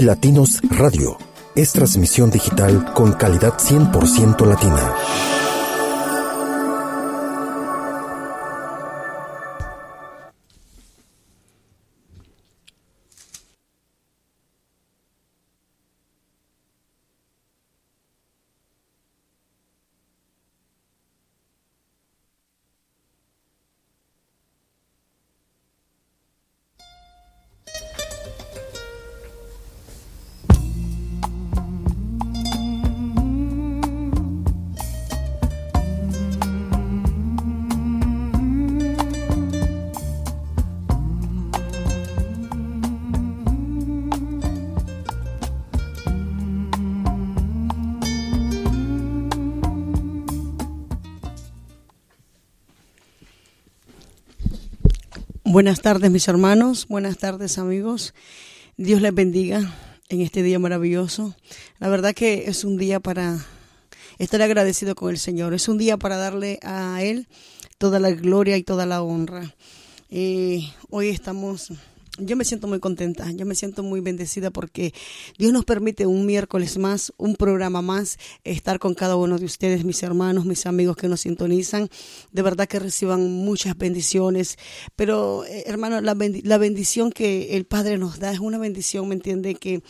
Latinos Radio es transmisión digital con calidad 100% latina. Buenas tardes mis hermanos, buenas tardes amigos. Dios les bendiga en este día maravilloso. La verdad que es un día para estar agradecido con el Señor. Es un día para darle a Él toda la gloria y toda la honra. Eh, hoy estamos yo me siento muy contenta, yo me siento muy bendecida porque Dios nos permite un miércoles más, un programa más, estar con cada uno de ustedes, mis hermanos, mis amigos que nos sintonizan. De verdad que reciban muchas bendiciones, pero eh, hermano, la, la bendición que el Padre nos da es una bendición, ¿me entiende? Que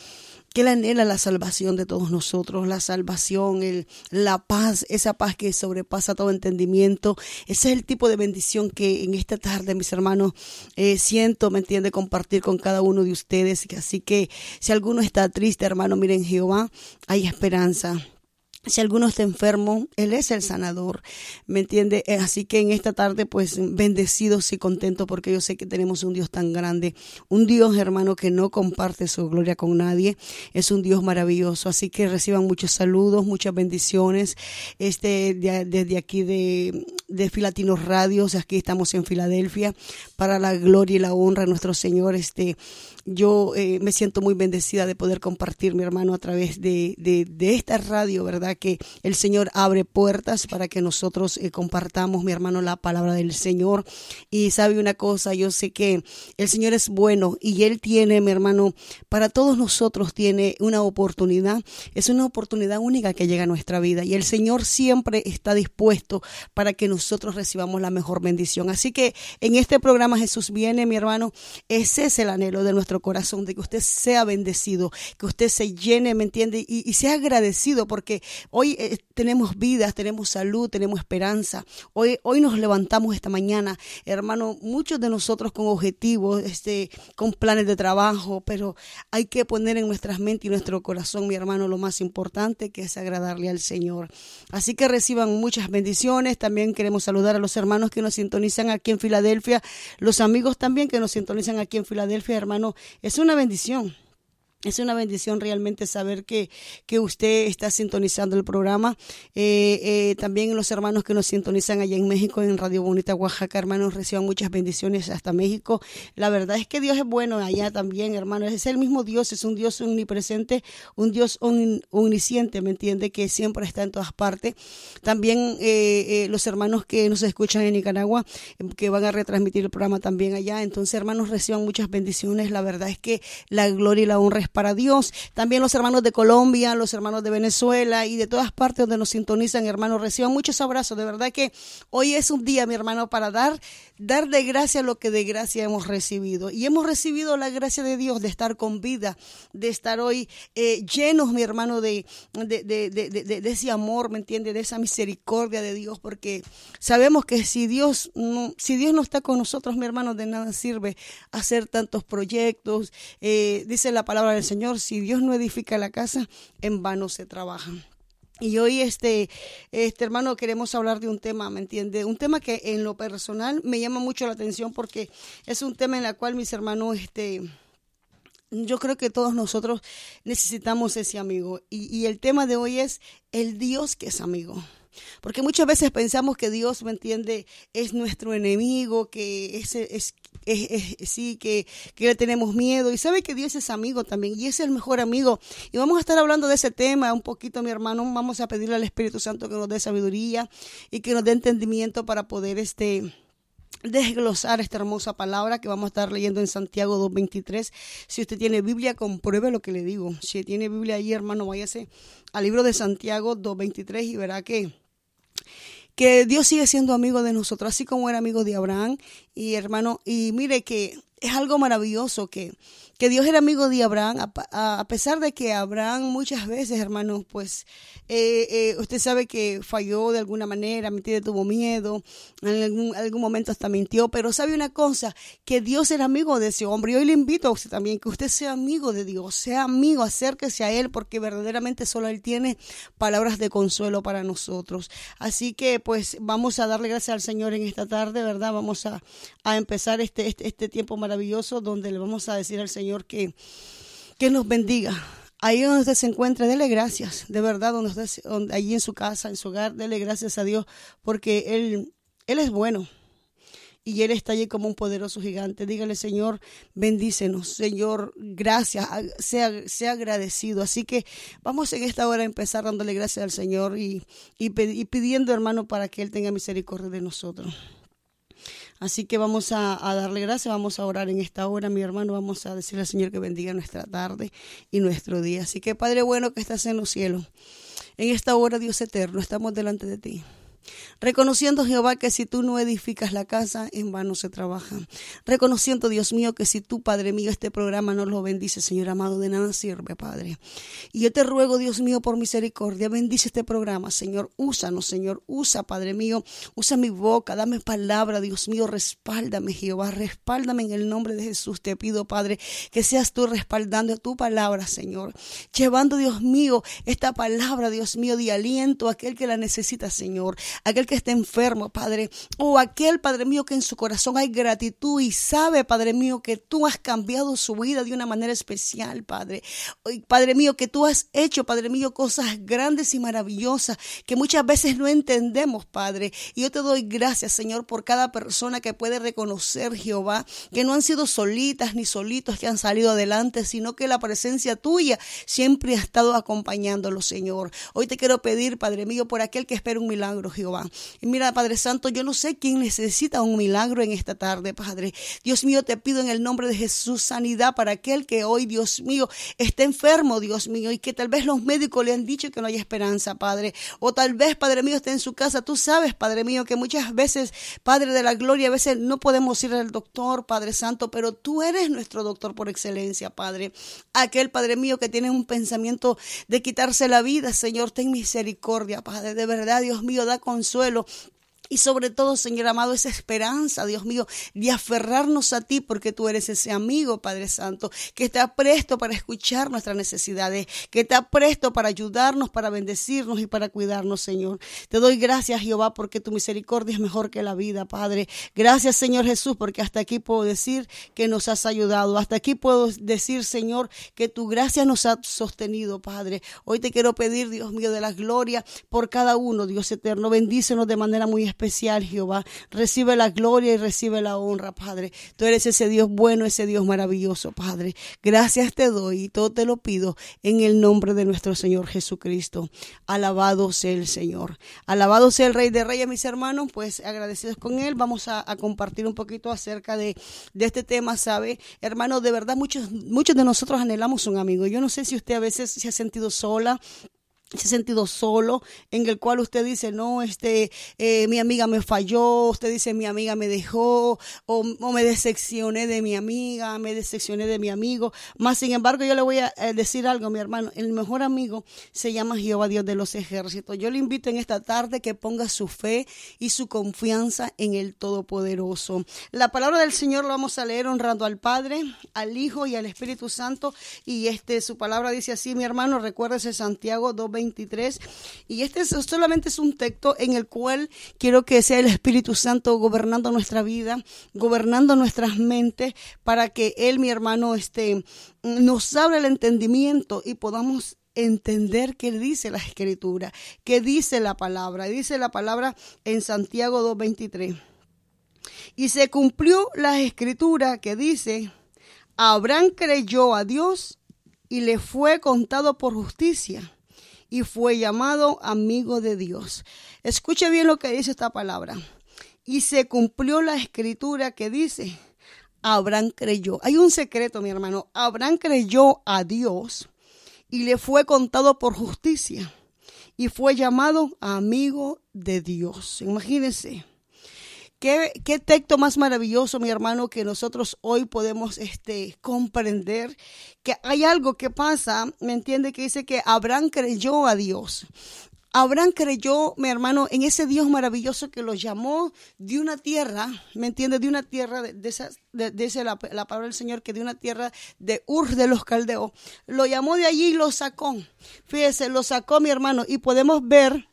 que Él anhela la salvación de todos nosotros, la salvación, el, la paz, esa paz que sobrepasa todo entendimiento. Ese es el tipo de bendición que en esta tarde, mis hermanos, eh, siento, ¿me entiende?, compartir con cada uno de ustedes. Así que si alguno está triste, hermano, miren, Jehová, hay esperanza. Si alguno está enfermo, Él es el sanador, ¿me entiende? Eh, así que en esta tarde, pues bendecidos y contentos porque yo sé que tenemos un Dios tan grande, un Dios hermano que no comparte su gloria con nadie, es un Dios maravilloso. Así que reciban muchos saludos, muchas bendiciones. Este, desde aquí de, de Filatinos Radios, aquí estamos en Filadelfia, para la gloria y la honra de nuestro Señor. Este, yo eh, me siento muy bendecida de poder compartir, mi hermano, a través de, de, esta radio, ¿verdad? Que el Señor abre puertas para que nosotros eh, compartamos, mi hermano, la palabra del Señor. Y sabe una cosa, yo sé que el Señor es bueno y Él tiene, mi hermano, para todos nosotros tiene una oportunidad. Es una oportunidad única que llega a nuestra vida y el Señor siempre está dispuesto para que nosotros recibamos la mejor bendición. Así que en este programa Jesús viene, mi hermano, ese es el anhelo de nuestro corazón, de que usted sea bendecido, que usted se llene, ¿me entiende? Y, sea agradecido porque hoy eh, tenemos vidas, tenemos salud, tenemos esperanza. Hoy, hoy nos levantamos esta mañana, hermano, muchos de nosotros con objetivos, este, con planes de trabajo, pero hay que poner en nuestras mentes y nuestro corazón, mi hermano, lo más importante que es agradarle al Señor. Así que reciban muchas bendiciones. También queremos saludar a los hermanos que nos sintonizan aquí en Filadelfia, los amigos también que nos sintonizan aquí en Filadelfia, hermano es una bendición. Es una bendición realmente saber que, que usted está sintonizando el programa. Eh, eh, también los hermanos que nos sintonizan allá en México, en Radio Bonita, Oaxaca, hermanos, reciban muchas bendiciones hasta México. La verdad es que Dios es bueno allá también, hermanos. Es el mismo Dios, es un Dios omnipresente, un Dios omnisciente, ¿me entiende? Que siempre está en todas partes. También eh, los hermanos que nos escuchan en Nicaragua, que van a retransmitir el programa también allá. Entonces, hermanos, reciban muchas bendiciones. La verdad es que la gloria y la honra es para Dios. También los hermanos de Colombia, los hermanos de Venezuela y de todas partes donde nos sintonizan, hermanos, reciban muchos abrazos. De verdad que hoy es un día, mi hermano, para dar, dar de gracia lo que de gracia hemos recibido. Y hemos recibido la gracia de Dios de estar con vida, de estar hoy eh, llenos, mi hermano, de, de, de, de, ese amor, ¿me entiende? De esa misericordia de Dios, porque sabemos que si Dios no, si Dios no está con nosotros, mi hermano, de nada sirve hacer tantos proyectos. Eh, dice la palabra del Señor, si Dios no edifica la casa, en vano se trabaja. Y hoy, este, este hermano, queremos hablar de un tema, ¿me entiende? Un tema que en lo personal me llama mucho la atención porque es un tema en el cual mis hermanos, este, yo creo que todos nosotros necesitamos ese amigo. Y, y el tema de hoy es el Dios que es amigo. Porque muchas veces pensamos que Dios, ¿me entiende?, es nuestro enemigo, que es, es, sí, que, que, le tenemos miedo. Y sabe que Dios es amigo también, y es el mejor amigo. Y vamos a estar hablando de ese tema un poquito, mi hermano. Vamos a pedirle al Espíritu Santo que nos dé sabiduría y que nos dé entendimiento para poder este desglosar esta hermosa palabra que vamos a estar leyendo en Santiago 2.23. Si usted tiene Biblia, compruebe lo que le digo. Si tiene Biblia ahí, hermano, váyase al libro de Santiago 2.23 y verá que que Dios sigue siendo amigo de nosotros, así como era amigo de Abraham y hermano, y mire que es algo maravilloso que, que Dios era amigo de Abraham, a, pesar de que Abraham muchas veces, hermanos, pues eh, eh, usted sabe que falló de alguna manera, tuvo miedo, en algún, algún, momento hasta mintió, pero sabe una cosa, que Dios era amigo de ese hombre. Y hoy le invito a usted también que usted sea amigo de Dios, sea amigo, acérquese a Él, porque verdaderamente solo Él tiene palabras de consuelo para nosotros. Así que pues vamos a darle gracias al Señor en esta tarde, ¿verdad? Vamos a, a empezar este, este, este tiempo maravilloso donde le vamos a decir al Señor que, que nos bendiga. Ahí donde usted se encuentra, dele gracias, de verdad, donde usted, allí en su casa, en su hogar, dele gracias a Dios, porque Él, Él es bueno y Él está allí como un poderoso gigante. Dígale, Señor, bendícenos, Señor, gracias, sea, sea agradecido. Así que vamos en esta hora a empezar dándole gracias al Señor y, y pidiendo, hermano, para que Él tenga misericordia de nosotros. Así que vamos a, darle gracias, vamos a orar en esta hora, mi hermano, vamos a decirle al Señor que bendiga nuestra tarde y nuestro día. Así que Padre bueno que estás en los cielos, en esta hora, Dios eterno, estamos delante de ti. Reconociendo, Jehová, que si tú no edificas la casa, en vano se trabaja. Reconociendo, Dios mío, que si tú, Padre mío, este programa no lo bendice, Señor amado, de nada sirve, Padre. Y yo te ruego, Dios mío, por misericordia, bendice este programa, Señor. Úsanos, Señor. Usa, Padre mío. Usa mi boca, dame palabra, Dios mío. Respáldame, Jehová. Respáldame en el nombre de Jesús. Te pido, Padre, que seas tú respaldando tu palabra, Señor. Llevando, Dios mío, esta palabra, Dios mío, de aliento a aquel que la necesita, Señor aquel que esté enfermo, Padre, o aquel, Padre mío, que en su corazón hay gratitud y sabe, Padre mío, que tú has cambiado su vida de una manera especial, Padre. Padre mío, que tú has hecho, Padre mío, cosas grandes y maravillosas que muchas veces no entendemos, Padre. Y yo te doy gracias, Señor, por cada persona que puede reconocer, Jehová, que no han sido solitas ni solitos que han salido adelante, sino que la presencia tuya siempre ha estado acompañándolo, Señor. Hoy te quiero pedir, Padre mío, por aquel que espera un milagro, Jehová. Y mira, Padre Santo, yo no sé quién necesita un milagro en esta tarde, Padre. Dios mío, te pido en el nombre de Jesús sanidad para aquel que hoy, Dios mío, está enfermo, Dios mío, y que tal vez los médicos le han dicho que no hay esperanza, Padre. O tal vez, Padre mío, esté en su casa. Tú sabes, Padre mío, que muchas veces, Padre de la Gloria, a veces no podemos ir al doctor, Padre Santo, pero tú eres nuestro doctor por excelencia, Padre. Aquel, Padre mío, que tiene un pensamiento de quitarse la vida, Señor, ten misericordia, Padre. De verdad, Dios mío, da con suelo y sobre todo, Señor amado, esa esperanza, Dios mío, de aferrarnos a ti porque tú eres ese amigo, Padre Santo, que está presto para escuchar nuestras necesidades, que está presto para ayudarnos, para bendecirnos y para cuidarnos, Señor. Te doy gracias, Jehová, porque tu misericordia es mejor que la vida, Padre. Gracias, Señor Jesús, porque hasta aquí puedo decir que nos has ayudado. Hasta aquí puedo decir, Señor, que tu gracia nos ha sostenido, Padre. Hoy te quiero pedir, Dios mío, de la gloria por cada uno, Dios eterno. Bendícenos de manera muy especial, Jehová. Recibe la gloria y recibe la honra, Padre. Tú eres ese Dios bueno, ese Dios maravilloso, Padre. Gracias te doy y todo te lo pido en el nombre de nuestro Señor Jesucristo. Alabado sea el Señor. Alabado sea el Rey de Reyes, mis hermanos. Pues agradecidos con Él. Vamos a, compartir un poquito acerca de, de este tema, ¿sabe? Hermano, de verdad, muchos, muchos de nosotros anhelamos un amigo. Yo no sé si usted a veces se ha sentido sola ese sentido solo en el cual usted dice no este eh, mi amiga me falló usted dice mi amiga me dejó o, me decepcioné de mi amiga me decepcioné de mi amigo más sin embargo yo le voy a eh, decir algo mi hermano el mejor amigo se llama Jehová Dios de los ejércitos. Yo le invito en esta tarde que ponga su fe y su confianza en el Todopoderoso. La palabra del Señor lo vamos a leer honrando al Padre al Hijo y al Espíritu Santo y este su palabra dice así mi hermano recuérdese Santiago 2 23. Y este solamente es un texto en el cual quiero que sea el Espíritu Santo gobernando nuestra vida, gobernando nuestras mentes, para que Él, mi hermano, este, nos abra el entendimiento y podamos entender qué dice la escritura, qué dice la palabra. Dice la palabra en Santiago 2.23. Y se cumplió la escritura que dice, Abraham creyó a Dios y le fue contado por justicia y fue llamado amigo de Dios. Escuche bien lo que dice esta palabra. Y se cumplió la escritura que dice, Abraham creyó. Hay un secreto, mi hermano. Abraham creyó a Dios y le fue contado por justicia y fue llamado amigo de Dios. Imagínense. Qué, texto más maravilloso, mi hermano, que nosotros hoy podemos este, comprender que hay algo que pasa, ¿me entiende? Que dice que Abraham creyó a Dios. Abraham creyó, mi hermano, en ese Dios maravilloso que lo llamó de una tierra, ¿me entiende? De una tierra, de, esa, de, la, la, palabra del Señor, que de una tierra de Ur de los Caldeos. Lo llamó de allí y lo sacó. Fíjese, lo sacó, mi hermano, y podemos ver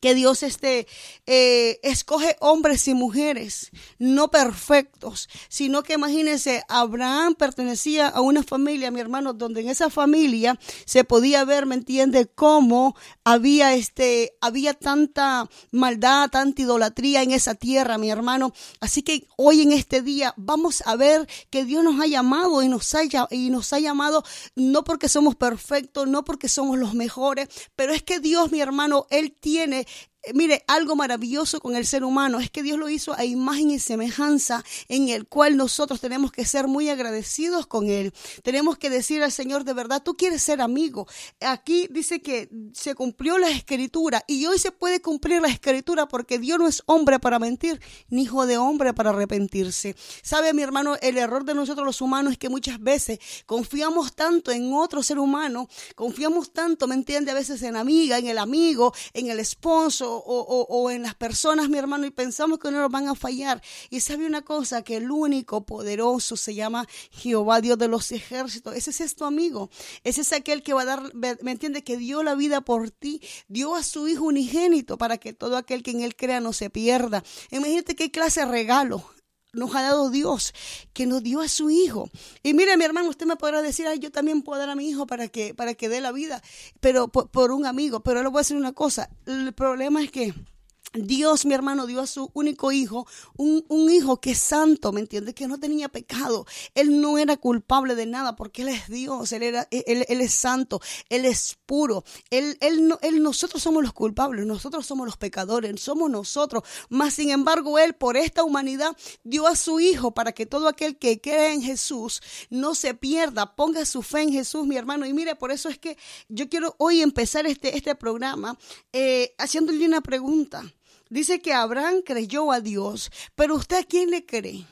que Dios este, eh, escoge hombres y mujeres no perfectos, sino que imagínense, Abraham pertenecía a una familia, mi hermano, donde en esa familia se podía ver, ¿me entiende?, cómo había, este, había tanta maldad, tanta idolatría en esa tierra, mi hermano. Así que hoy en este día vamos a ver que Dios nos ha llamado y nos ha, y nos ha llamado no porque somos perfectos, no porque somos los mejores, pero es que Dios, mi hermano, Él tiene it mire, algo maravilloso con el ser humano es que Dios lo hizo a imagen y semejanza en el cual nosotros tenemos que ser muy agradecidos con Él. Tenemos que decir al Señor, de verdad, tú quieres ser amigo. Aquí dice que se cumplió la escritura y hoy se puede cumplir la escritura porque Dios no es hombre para mentir, ni hijo de hombre para arrepentirse. Sabe, mi hermano, el error de nosotros los humanos es que muchas veces confiamos tanto en otro ser humano, confiamos tanto, ¿me entiende? A veces en amiga, en el amigo, en el esposo o, en las personas, mi hermano, y pensamos que no nos van a fallar. Y sabe una cosa, que el único poderoso se llama Jehová, Dios de los ejércitos. Ese es tu amigo. Ese es aquel que va a dar, ¿me entiende? Que dio la vida por ti, dio a su Hijo unigénito para que todo aquel que en él crea no se pierda. Imagínate qué clase de regalo nos ha dado Dios, que nos dio a su hijo. Y mire, mi hermano, usted me podrá decir, Ay, yo también puedo dar a mi hijo para que, para que dé la vida, pero por, un amigo. Pero le voy a decir una cosa, el problema es que Dios, mi hermano, dio a su único hijo, un, hijo que es santo, ¿me entiendes? Que no tenía pecado. Él no era culpable de nada porque Él es Dios, Él, era, él, es santo, Él es puro. Él, él, él, nosotros somos los culpables, nosotros somos los pecadores, somos nosotros. Mas, sin embargo, Él por esta humanidad dio a su hijo para que todo aquel que cree en Jesús no se pierda, ponga su fe en Jesús, mi hermano. Y mire, por eso es que yo quiero hoy empezar este, este programa eh, haciéndole una pregunta. Dice que Abraham creyó a Dios, pero usted a quién le cree?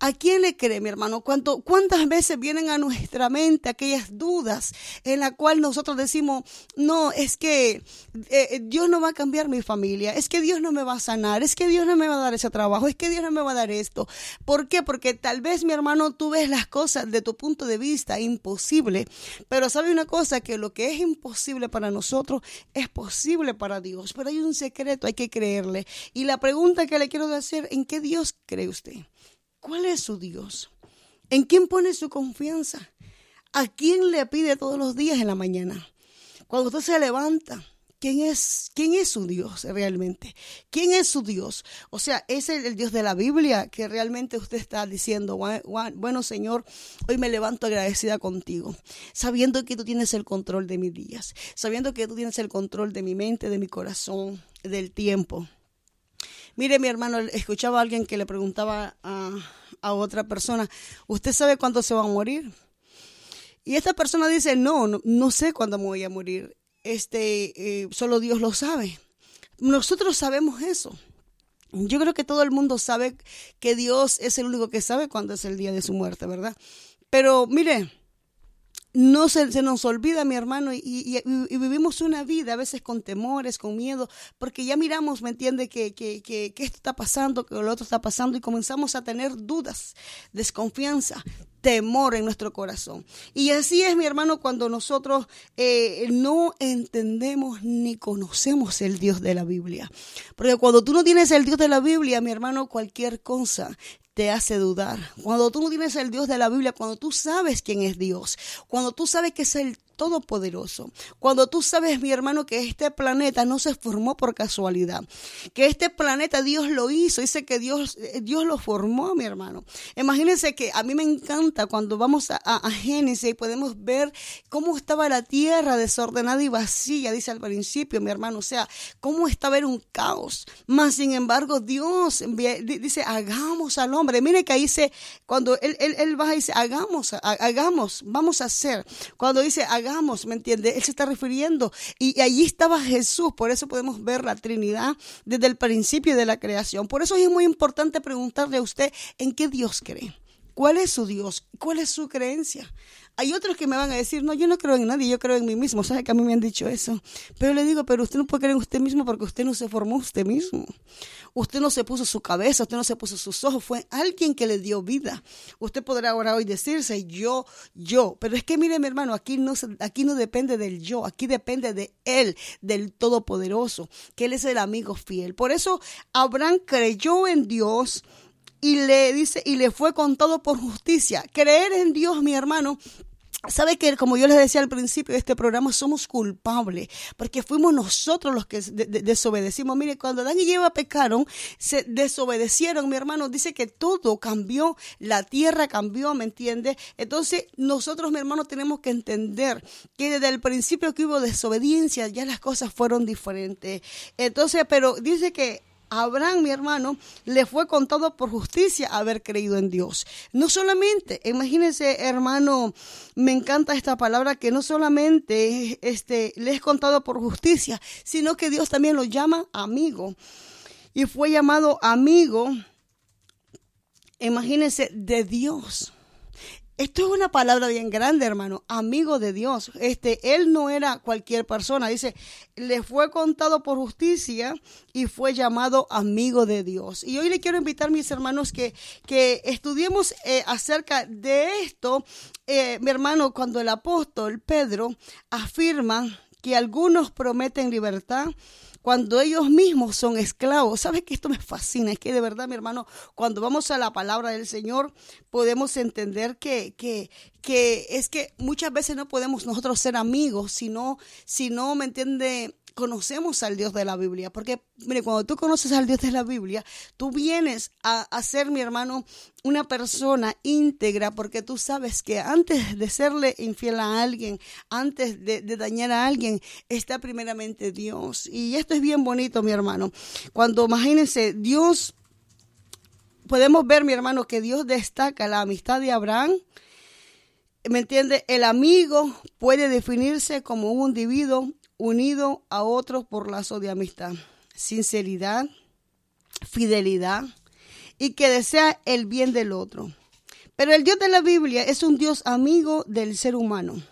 ¿A quién le cree, mi hermano? ¿Cuántas veces vienen a nuestra mente aquellas dudas en la cual nosotros decimos, no, es que eh, Dios no va a cambiar mi familia, es que Dios no me va a sanar, es que Dios no me va a dar ese trabajo, es que Dios no me va a dar esto? ¿Por qué? Porque tal vez, mi hermano, tú ves las cosas de tu punto de vista imposible, pero sabe una cosa, que lo que es imposible para nosotros es posible para Dios, pero hay un secreto, hay que creerle. Y la pregunta que le quiero hacer, ¿en qué Dios cree usted? ¿Cuál es su Dios? ¿En quién pone su confianza? ¿A quién le pide todos los días en la mañana? Cuando usted se levanta, quién es, quién es su Dios realmente. ¿Quién es su Dios? O sea, es el, el Dios de la Biblia que realmente usted está diciendo, bueno Señor, hoy me levanto agradecida contigo, sabiendo que tú tienes el control de mis días, sabiendo que tú tienes el control de mi mente, de mi corazón, del tiempo. Mire, mi hermano, escuchaba a alguien que le preguntaba a, a otra persona, ¿usted sabe cuándo se va a morir? Y esta persona dice, no, no, sé cuándo me voy a morir. Este, eh, solo Dios lo sabe. Nosotros sabemos eso. Yo creo que todo el mundo sabe que Dios es el único que sabe cuándo es el día de su muerte, ¿verdad? Pero mire, no se, se, nos olvida, mi hermano, y, y, vivimos una vida a veces con temores, con miedo, porque ya miramos, ¿me entiende?, que, que, que, que, esto está pasando, que lo otro está pasando, y comenzamos a tener dudas, desconfianza, temor en nuestro corazón. Y así es, mi hermano, cuando nosotros eh, no entendemos ni conocemos el Dios de la Biblia. Porque cuando tú no tienes el Dios de la Biblia, mi hermano, cualquier cosa te hace dudar. Cuando tú no tienes el Dios de la Biblia, cuando tú sabes quién es Dios, cuando tú sabes que es el Todopoderoso, cuando tú sabes, mi hermano, que este planeta no se formó por casualidad, que este planeta Dios lo hizo, dice que Dios, eh, Dios lo formó, mi hermano. Imagínense que a mí me encanta cuando vamos a, a, Génesis y podemos ver cómo estaba la tierra desordenada y vacía, dice al principio, mi hermano, o sea, cómo estaba en un caos. Más sin embargo, Dios dice, hagamos al hombre Mire que ahí dice, cuando él, él, él baja y dice, hagamos, hagamos, vamos a hacer. Cuando dice, hagamos, ¿me entiende? Él se está refiriendo. Y, y allí estaba Jesús. Por eso podemos ver la Trinidad desde el principio de la creación. Por eso es muy importante preguntarle a usted en qué Dios cree. ¿Cuál es su Dios? ¿Cuál es su creencia? Hay otros que me van a decir, no, yo no creo en nadie, yo creo en mí mismo. ¿Sabe que a mí me han dicho eso? Pero le digo, pero usted no puede creer en usted mismo porque usted no se formó usted mismo. Usted no se puso su cabeza, usted no se puso sus ojos, fue alguien que le dio vida. Usted podrá ahora hoy decirse yo, yo. Pero es que mire, mi hermano, aquí no, aquí no depende del yo, aquí depende de Él, del Todopoderoso, que Él es el amigo fiel. Por eso Abraham creyó en Dios y le dice, y le fue contado por justicia. Creer en Dios, mi hermano, Sabe que, como yo les decía al principio de este programa, somos culpables, porque fuimos nosotros los que desobedecimos. Mire, cuando Adán y Eva pecaron, se desobedecieron, mi hermano, dice que todo cambió, la tierra cambió, ¿me entiende? Entonces, nosotros, mi hermano, tenemos que entender que desde el principio que hubo desobediencia, ya las cosas fueron diferentes. Entonces, pero dice que Abraham, mi hermano, le fue contado por justicia haber creído en Dios. No solamente, imagínense, hermano, me encanta esta palabra que no solamente este, le es contado por justicia, sino que Dios también lo llama amigo. Y fue llamado amigo, imagínense, de Dios. Esto es una palabra bien grande, hermano. Amigo de Dios. Este, él no era cualquier persona. Dice, le fue contado por justicia y fue llamado amigo de Dios. Y hoy le quiero invitar, mis hermanos, que, que estudiemos eh, acerca de esto. Eh, mi hermano, cuando el apóstol Pedro afirma que algunos prometen libertad, cuando ellos mismos son esclavos. ¿Sabes que esto me fascina? Es que de verdad, mi hermano, cuando vamos a la palabra del Señor, podemos entender que, que, que es que muchas veces no podemos nosotros ser amigos, sino, si no, ¿me entiende? Conocemos al Dios de la Biblia. Porque, mire, cuando tú conoces al Dios de la Biblia, tú vienes a, ser, mi hermano, una persona íntegra, porque tú sabes que antes de serle infiel a alguien, antes de, de dañar a alguien, está primeramente Dios. Y esto es bien bonito, mi hermano. Cuando, imagínense, Dios, podemos ver, mi hermano, que Dios destaca la amistad de Abraham. ¿Me entiende? El amigo puede definirse como un individuo unido a otros por lazo de amistad, sinceridad, fidelidad y que desea el bien del otro. Pero el Dios de la Biblia es un Dios amigo del ser humano.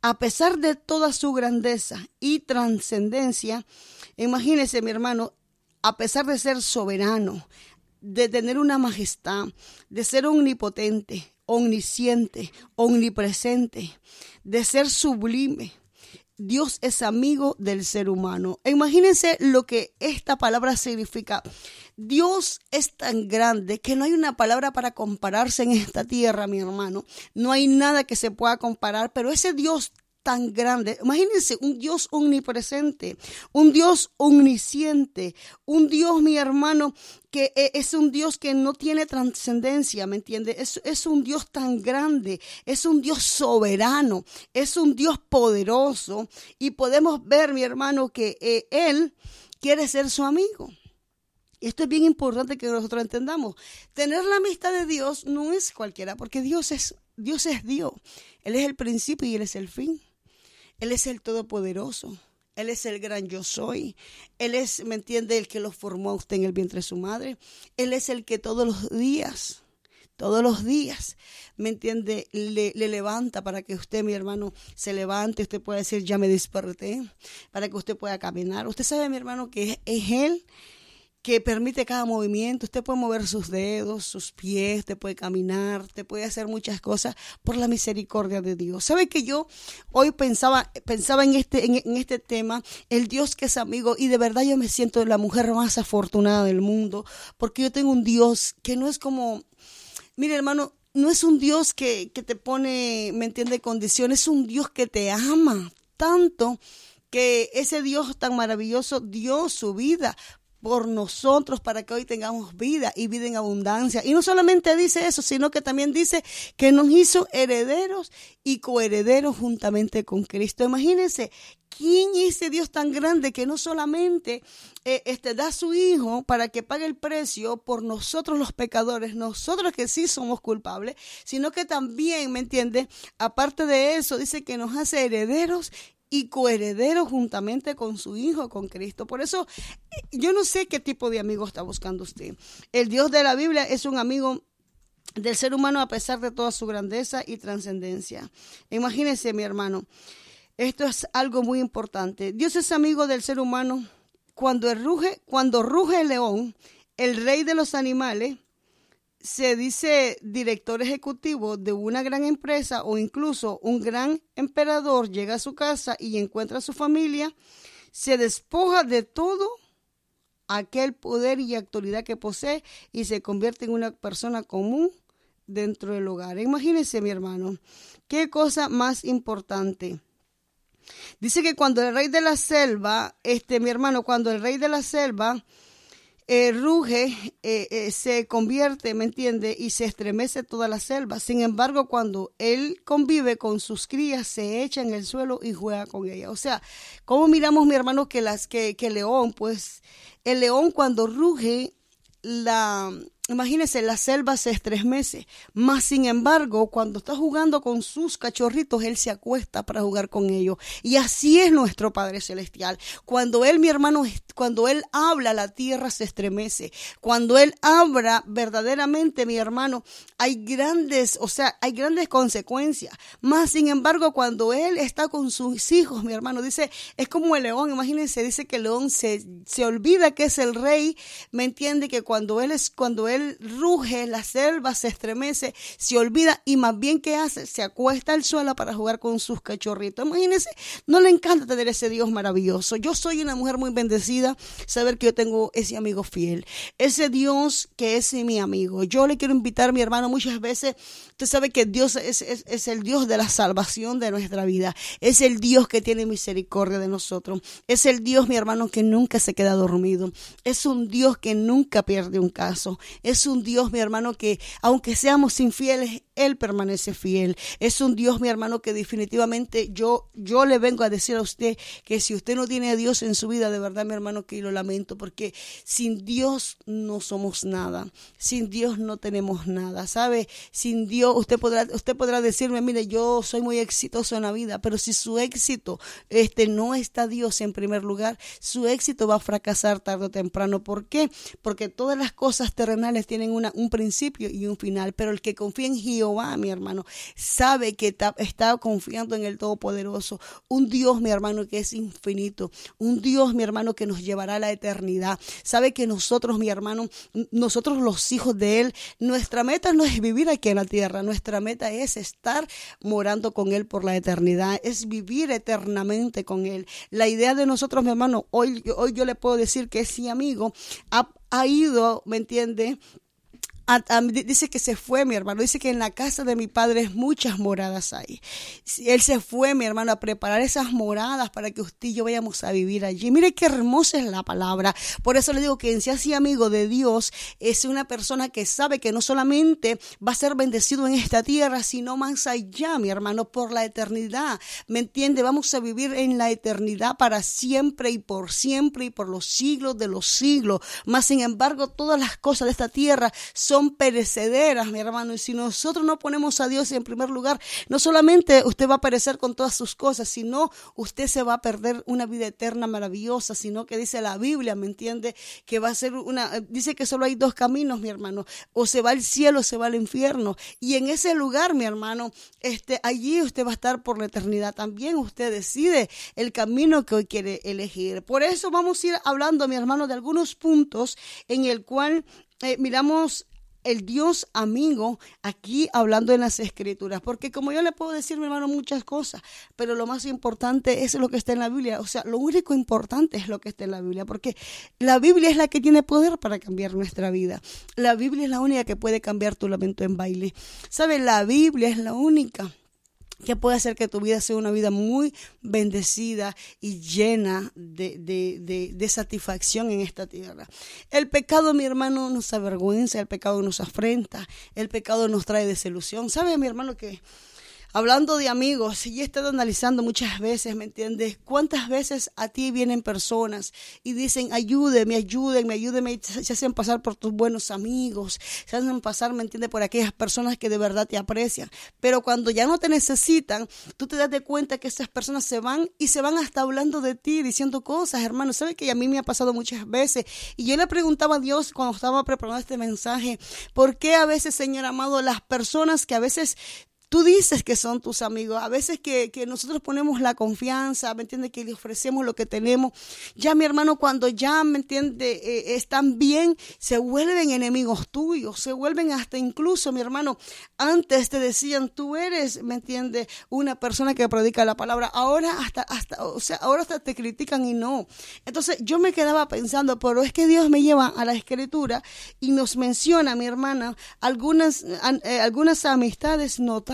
A pesar de toda su grandeza y trascendencia, imagínese mi hermano, a pesar de ser soberano, de tener una majestad, de ser omnipotente, omnisciente, omnipresente, de ser sublime, Dios es amigo del ser humano. Imagínense lo que esta palabra significa. Dios es tan grande que no hay una palabra para compararse en esta tierra, mi hermano. No hay nada que se pueda comparar, pero ese Dios tan grande. Imagínense, un Dios omnipresente, un Dios omnisciente, un Dios, mi hermano, que eh, es un Dios que no tiene trascendencia, ¿me entiende? Es, un Dios tan grande, es un Dios soberano, es un Dios poderoso y podemos ver, mi hermano, que eh, Él quiere ser su amigo. Esto es bien importante que nosotros entendamos. Tener la amistad de Dios no es cualquiera, porque Dios es Dios es Dios. Él es el principio y Él es el fin. Él es el todopoderoso. Él es el gran yo soy. Él es, ¿me entiende? El que lo formó a usted en el vientre de su madre. Él es el que todos los días, todos los días, ¿me entiende? Le, le, levanta para que usted, mi hermano, se levante. Usted pueda decir, ya me desperté, para que usted pueda caminar. Usted sabe, mi hermano, que es Él que permite cada movimiento. Usted puede mover sus dedos, sus pies, usted puede caminar, te puede hacer muchas cosas por la misericordia de Dios. ¿Sabe que yo hoy pensaba, pensaba en este, en, este tema, el Dios que es amigo, y de verdad yo me siento la mujer más afortunada del mundo, porque yo tengo un Dios que no es como, mire hermano, no es un Dios que, que te pone, me entiende, condiciones, es un Dios que te ama tanto que ese Dios tan maravilloso dio su vida por nosotros para que hoy tengamos vida y vida en abundancia. Y no solamente dice eso, sino que también dice que nos hizo herederos y coherederos juntamente con Cristo. Imagínense, ¿quién es ese Dios tan grande que no solamente eh, este, da su Hijo para que pague el precio por nosotros los pecadores, nosotros que sí somos culpables, sino que también, ¿me entiende? Aparte de eso, dice que nos hace herederos y coheredero juntamente con su Hijo, con Cristo. Por eso, yo no sé qué tipo de amigo está buscando usted. El Dios de la Biblia es un amigo del ser humano a pesar de toda su grandeza y trascendencia. Imagínese, mi hermano, esto es algo muy importante. Dios es amigo del ser humano cuando ruge, cuando ruge el león, el rey de los animales, se dice director ejecutivo de una gran empresa o incluso un gran emperador llega a su casa y encuentra a su familia, se despoja de todo aquel poder y autoridad que posee y se convierte en una persona común dentro del hogar. Imagínense, mi hermano, qué cosa más importante. Dice que cuando el rey de la selva, este mi hermano, cuando el rey de la selva eh, ruge, eh, eh, se convierte, ¿me entiende? Y se estremece toda la selva. Sin embargo, cuando él convive con sus crías, se echa en el suelo y juega con ella. O sea, ¿cómo miramos, mi hermano, que, las, que, que león, pues el león cuando ruge, la, Imagínense, la selva se estremece, más sin embargo, cuando está jugando con sus cachorritos, Él se acuesta para jugar con ellos. Y así es nuestro Padre Celestial. Cuando Él, mi hermano, cuando Él habla, la tierra se estremece. Cuando Él habla, verdaderamente, mi hermano, hay grandes, o sea, hay grandes consecuencias. Más sin embargo, cuando Él está con sus hijos, mi hermano, dice, es como el león, imagínense, dice que el león se, se olvida que es el rey, me entiende que cuando Él es, cuando Él él ruge, la selva se estremece, se olvida y más bien ¿qué hace? Se acuesta al suelo para jugar con sus cachorritos. Imagínense, no le encanta tener ese Dios maravilloso. Yo soy una mujer muy bendecida, saber que yo tengo ese amigo fiel, ese Dios que es mi amigo. Yo le quiero invitar mi hermano muchas veces, usted sabe que Dios es, es, es el Dios de la salvación de nuestra vida, es el Dios que tiene misericordia de nosotros, es el Dios, mi hermano, que nunca se queda dormido, es un Dios que nunca pierde un caso, es un Dios, mi hermano, que aunque seamos infieles, Él permanece fiel. Es un Dios, mi hermano, que definitivamente yo, yo le vengo a decir a usted que si usted no tiene a Dios en su vida, de verdad, mi hermano, que lo lamento, porque sin Dios no somos nada. Sin Dios no tenemos nada, ¿sabe? Sin Dios, usted podrá, usted podrá decirme, mire, yo soy muy exitoso en la vida, pero si su éxito este, no está Dios en primer lugar, su éxito va a fracasar tarde o temprano. ¿Por qué? Porque todas las cosas terrenales tienen una, un principio y un final, pero el que confía en Jehová, mi hermano, sabe que está, confiando en el Todopoderoso, un Dios, mi hermano, que es infinito, un Dios, mi hermano, que nos llevará a la eternidad. Sabe que nosotros, mi hermano, nosotros los hijos de Él, nuestra meta no es vivir aquí en la tierra, nuestra meta es estar morando con Él por la eternidad, es vivir eternamente con Él. La idea de nosotros, mi hermano, hoy, hoy yo le puedo decir que ese amigo ha, ha ido, ¿me entiende? Dice que se fue, mi hermano. Dice que en la casa de mi padre muchas moradas hay. Él se fue, mi hermano, a preparar esas moradas para que usted y yo vayamos a vivir allí. Mire qué hermosa es la palabra. Por eso le digo que en sí así amigo de Dios es una persona que sabe que no solamente va a ser bendecido en esta tierra, sino más allá, mi hermano, por la eternidad. ¿Me entiende? Vamos a vivir en la eternidad para siempre y por siempre y por los siglos de los siglos. Mas, sin embargo, todas las cosas de esta tierra son perecederas, mi hermano. Y si nosotros no ponemos a Dios en primer lugar, no solamente usted va a perecer con todas sus cosas, sino usted se va a perder una vida eterna maravillosa, sino que dice la Biblia, ¿me entiende? Que va a ser una, dice que solo hay dos caminos, mi hermano, o se va al cielo o se va al infierno. Y en ese lugar, mi hermano, este, allí usted va a estar por la eternidad. También usted decide el camino que hoy quiere elegir. Por eso vamos a ir hablando, mi hermano, de algunos puntos en el cual eh, miramos el Dios amigo aquí hablando en las escrituras. Porque como yo le puedo decir, mi hermano, muchas cosas, pero lo más importante es lo que está en la Biblia. O sea, lo único importante es lo que está en la Biblia, porque la Biblia es la que tiene poder para cambiar nuestra vida. La Biblia es la única que puede cambiar tu lamento en baile. ¿Sabe? La Biblia es la única que puede hacer que tu vida sea una vida muy bendecida y llena de, de, de, satisfacción en esta tierra. El pecado, mi hermano, nos avergüenza, el pecado nos afrenta, el pecado nos trae desilusión. ¿Sabe, mi hermano, que hablando de amigos, y he estado analizando muchas veces, ¿me entiendes? ¿Cuántas veces a ti vienen personas y dicen, ayúdeme, ayúdenme, ayúdeme, se hacen pasar por tus buenos amigos, se hacen pasar, ¿me entiendes? Por aquellas personas que de verdad te aprecian. Pero cuando ya no te necesitan, tú te das de cuenta que esas personas se van y se van hasta hablando de ti, diciendo cosas, hermano. ¿Sabe que a mí me ha pasado muchas veces? Y yo le preguntaba a Dios cuando estaba preparando este mensaje, ¿por qué a veces, Señor amado, las personas que a veces tú dices que son tus amigos, a veces que, nosotros ponemos la confianza, ¿me entiendes? Que le ofrecemos lo que tenemos. Ya mi hermano, cuando ya, ¿me entiendes? Eh, están bien, se vuelven enemigos tuyos, se vuelven hasta incluso, mi hermano, antes te decían, tú eres, ¿me entiendes? Una persona que predica la palabra. Ahora hasta, hasta, o sea, ahora hasta te critican y no. Entonces yo me quedaba pensando, pero es que Dios me lleva a la escritura y nos menciona, mi hermana, algunas, eh, algunas amistades notables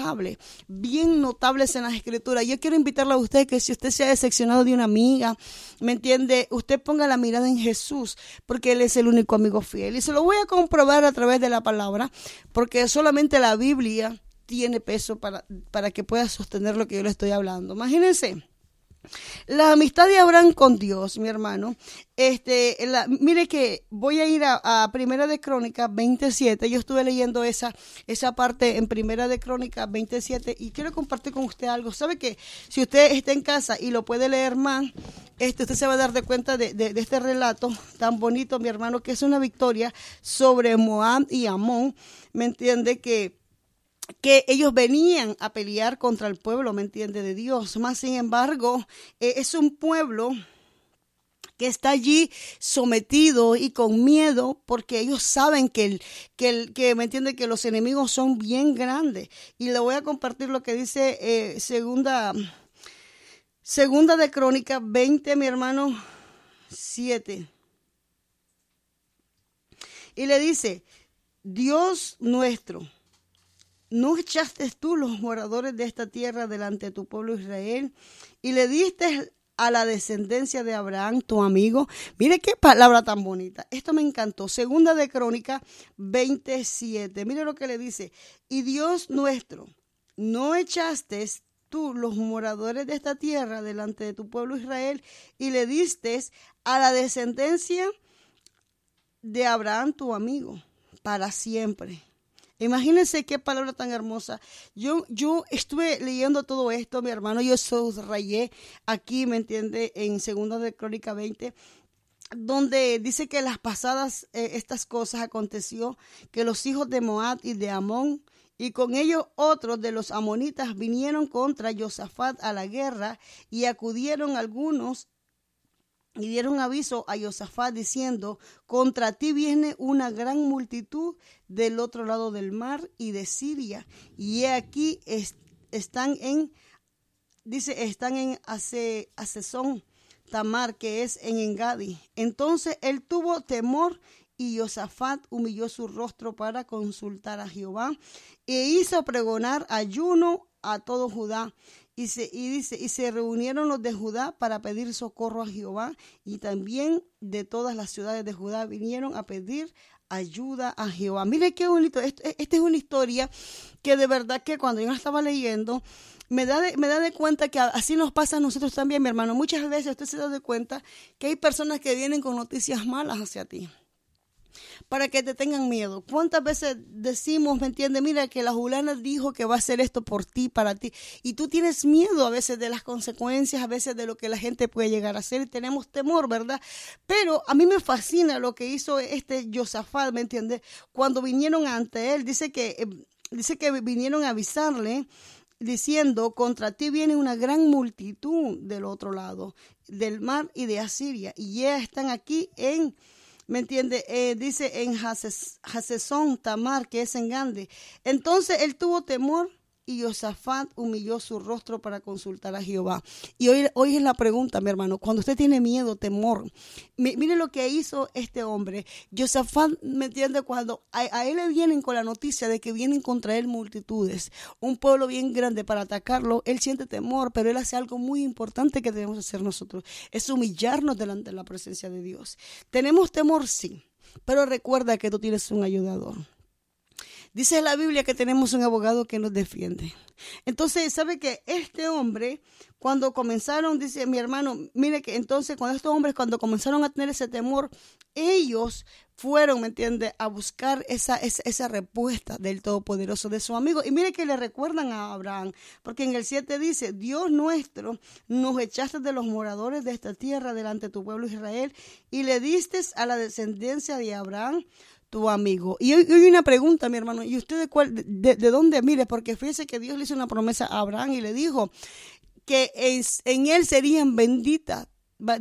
bien notables en las escrituras. Yo quiero invitarle a usted que si usted se ha decepcionado de una amiga, ¿me entiende? Usted ponga la mirada en Jesús, porque Él es el único amigo fiel. Y se lo voy a comprobar a través de la palabra, porque solamente la Biblia tiene peso para, para que pueda sostener lo que yo le estoy hablando. Imagínense. La amistad de Abraham con Dios, mi hermano. Este, mire que voy a ir a, Primera de Crónica 27. Yo estuve leyendo esa, esa parte en Primera de Crónica 27 y quiero compartir con usted algo. ¿Sabe que si usted está en casa y lo puede leer más, este, usted se va a dar de cuenta de, de este relato tan bonito, mi hermano, que es una victoria sobre Moab y Amón. ¿Me entiende? Que que ellos venían a pelear contra el pueblo, ¿me entiende? De Dios. Más sin embargo, eh, es un pueblo que está allí sometido y con miedo porque ellos saben que, el, que, el, que me entiende que los enemigos son bien grandes. Y le voy a compartir lo que dice eh, segunda, segunda de Crónica 20, mi hermano, 7. Y le dice, Dios nuestro ¿No echaste tú los moradores de esta tierra delante de tu pueblo Israel y le diste a la descendencia de Abraham, tu amigo? Mire qué palabra tan bonita. Esto me encantó. Segunda de Crónica 27. Mire lo que le dice. Y Dios nuestro, ¿no echaste tú los moradores de esta tierra delante de tu pueblo Israel y le diste a la descendencia de Abraham, tu amigo, para siempre? Imagínense qué palabra tan hermosa. Yo, yo estuve leyendo todo esto, mi hermano, yo rayé aquí, ¿me entiende? En Segunda de Crónica 20 donde dice que las pasadas eh, estas cosas aconteció que los hijos de Moab y de Amón y con ellos otros de los amonitas vinieron contra Josafat a la guerra y acudieron algunos y dieron aviso a Josafat diciendo, contra ti viene una gran multitud del otro lado del mar y de Siria, y he aquí están en, dice, están en Asesón, Tamar, que es en Engadi. Entonces él tuvo temor y Josafat humilló su rostro para consultar a Jehová e hizo pregonar ayuno a todo Judá. Y, se, y dice, y se reunieron los de Judá para pedir socorro a Jehová y también de todas las ciudades de Judá vinieron a pedir ayuda a Jehová. Mire qué bonito, esta es una historia que de verdad que cuando yo la estaba leyendo, me da, de, me da de cuenta que así nos pasa a nosotros también, mi hermano. Muchas veces usted se da de cuenta que hay personas que vienen con noticias malas hacia ti para que te tengan miedo. ¿Cuántas veces decimos, me entiende, mira que la Julana dijo que va a hacer esto por ti, para ti, y tú tienes miedo a veces de las consecuencias, a veces de lo que la gente puede llegar a hacer, y tenemos temor, ¿verdad? Pero a mí me fascina lo que hizo este Josafat, ¿me entiende? Cuando vinieron ante él, dice que, eh, dice que vinieron a avisarle diciendo, contra ti viene una gran multitud del otro lado, del mar y de Asiria, y ya están aquí en ¿me entiende? Eh, dice en Hasesón Tamar, que es en Gande. Entonces él tuvo temor y Josafat humilló su rostro para consultar a Jehová. Y hoy, hoy es la pregunta, mi hermano, cuando usted tiene miedo, temor, mire lo que hizo este hombre. Josafat, ¿me entiende? Cuando a, él le vienen con la noticia de que vienen contra él multitudes, un pueblo bien grande para atacarlo, él siente temor, pero él hace algo muy importante que debemos hacer nosotros, es humillarnos delante de la presencia de Dios. Tenemos temor, sí, pero recuerda que tú tienes un ayudador. Dice la Biblia que tenemos un abogado que nos defiende. Entonces, ¿sabe que este hombre, cuando comenzaron, dice mi hermano, mire que entonces cuando estos hombres, cuando comenzaron a tener ese temor, ellos fueron, ¿me entiende?, a buscar esa, esa, esa, respuesta del Todopoderoso de su amigo. Y mire que le recuerdan a Abraham, porque en el 7 dice, Dios nuestro, nos echaste de los moradores de esta tierra delante de tu pueblo Israel y le diste a la descendencia de Abraham tu amigo. Y hoy, una pregunta, mi hermano, ¿y usted de, cuál, de, dónde mire? Porque fíjese que Dios le hizo una promesa a Abraham y le dijo que en, él serían benditas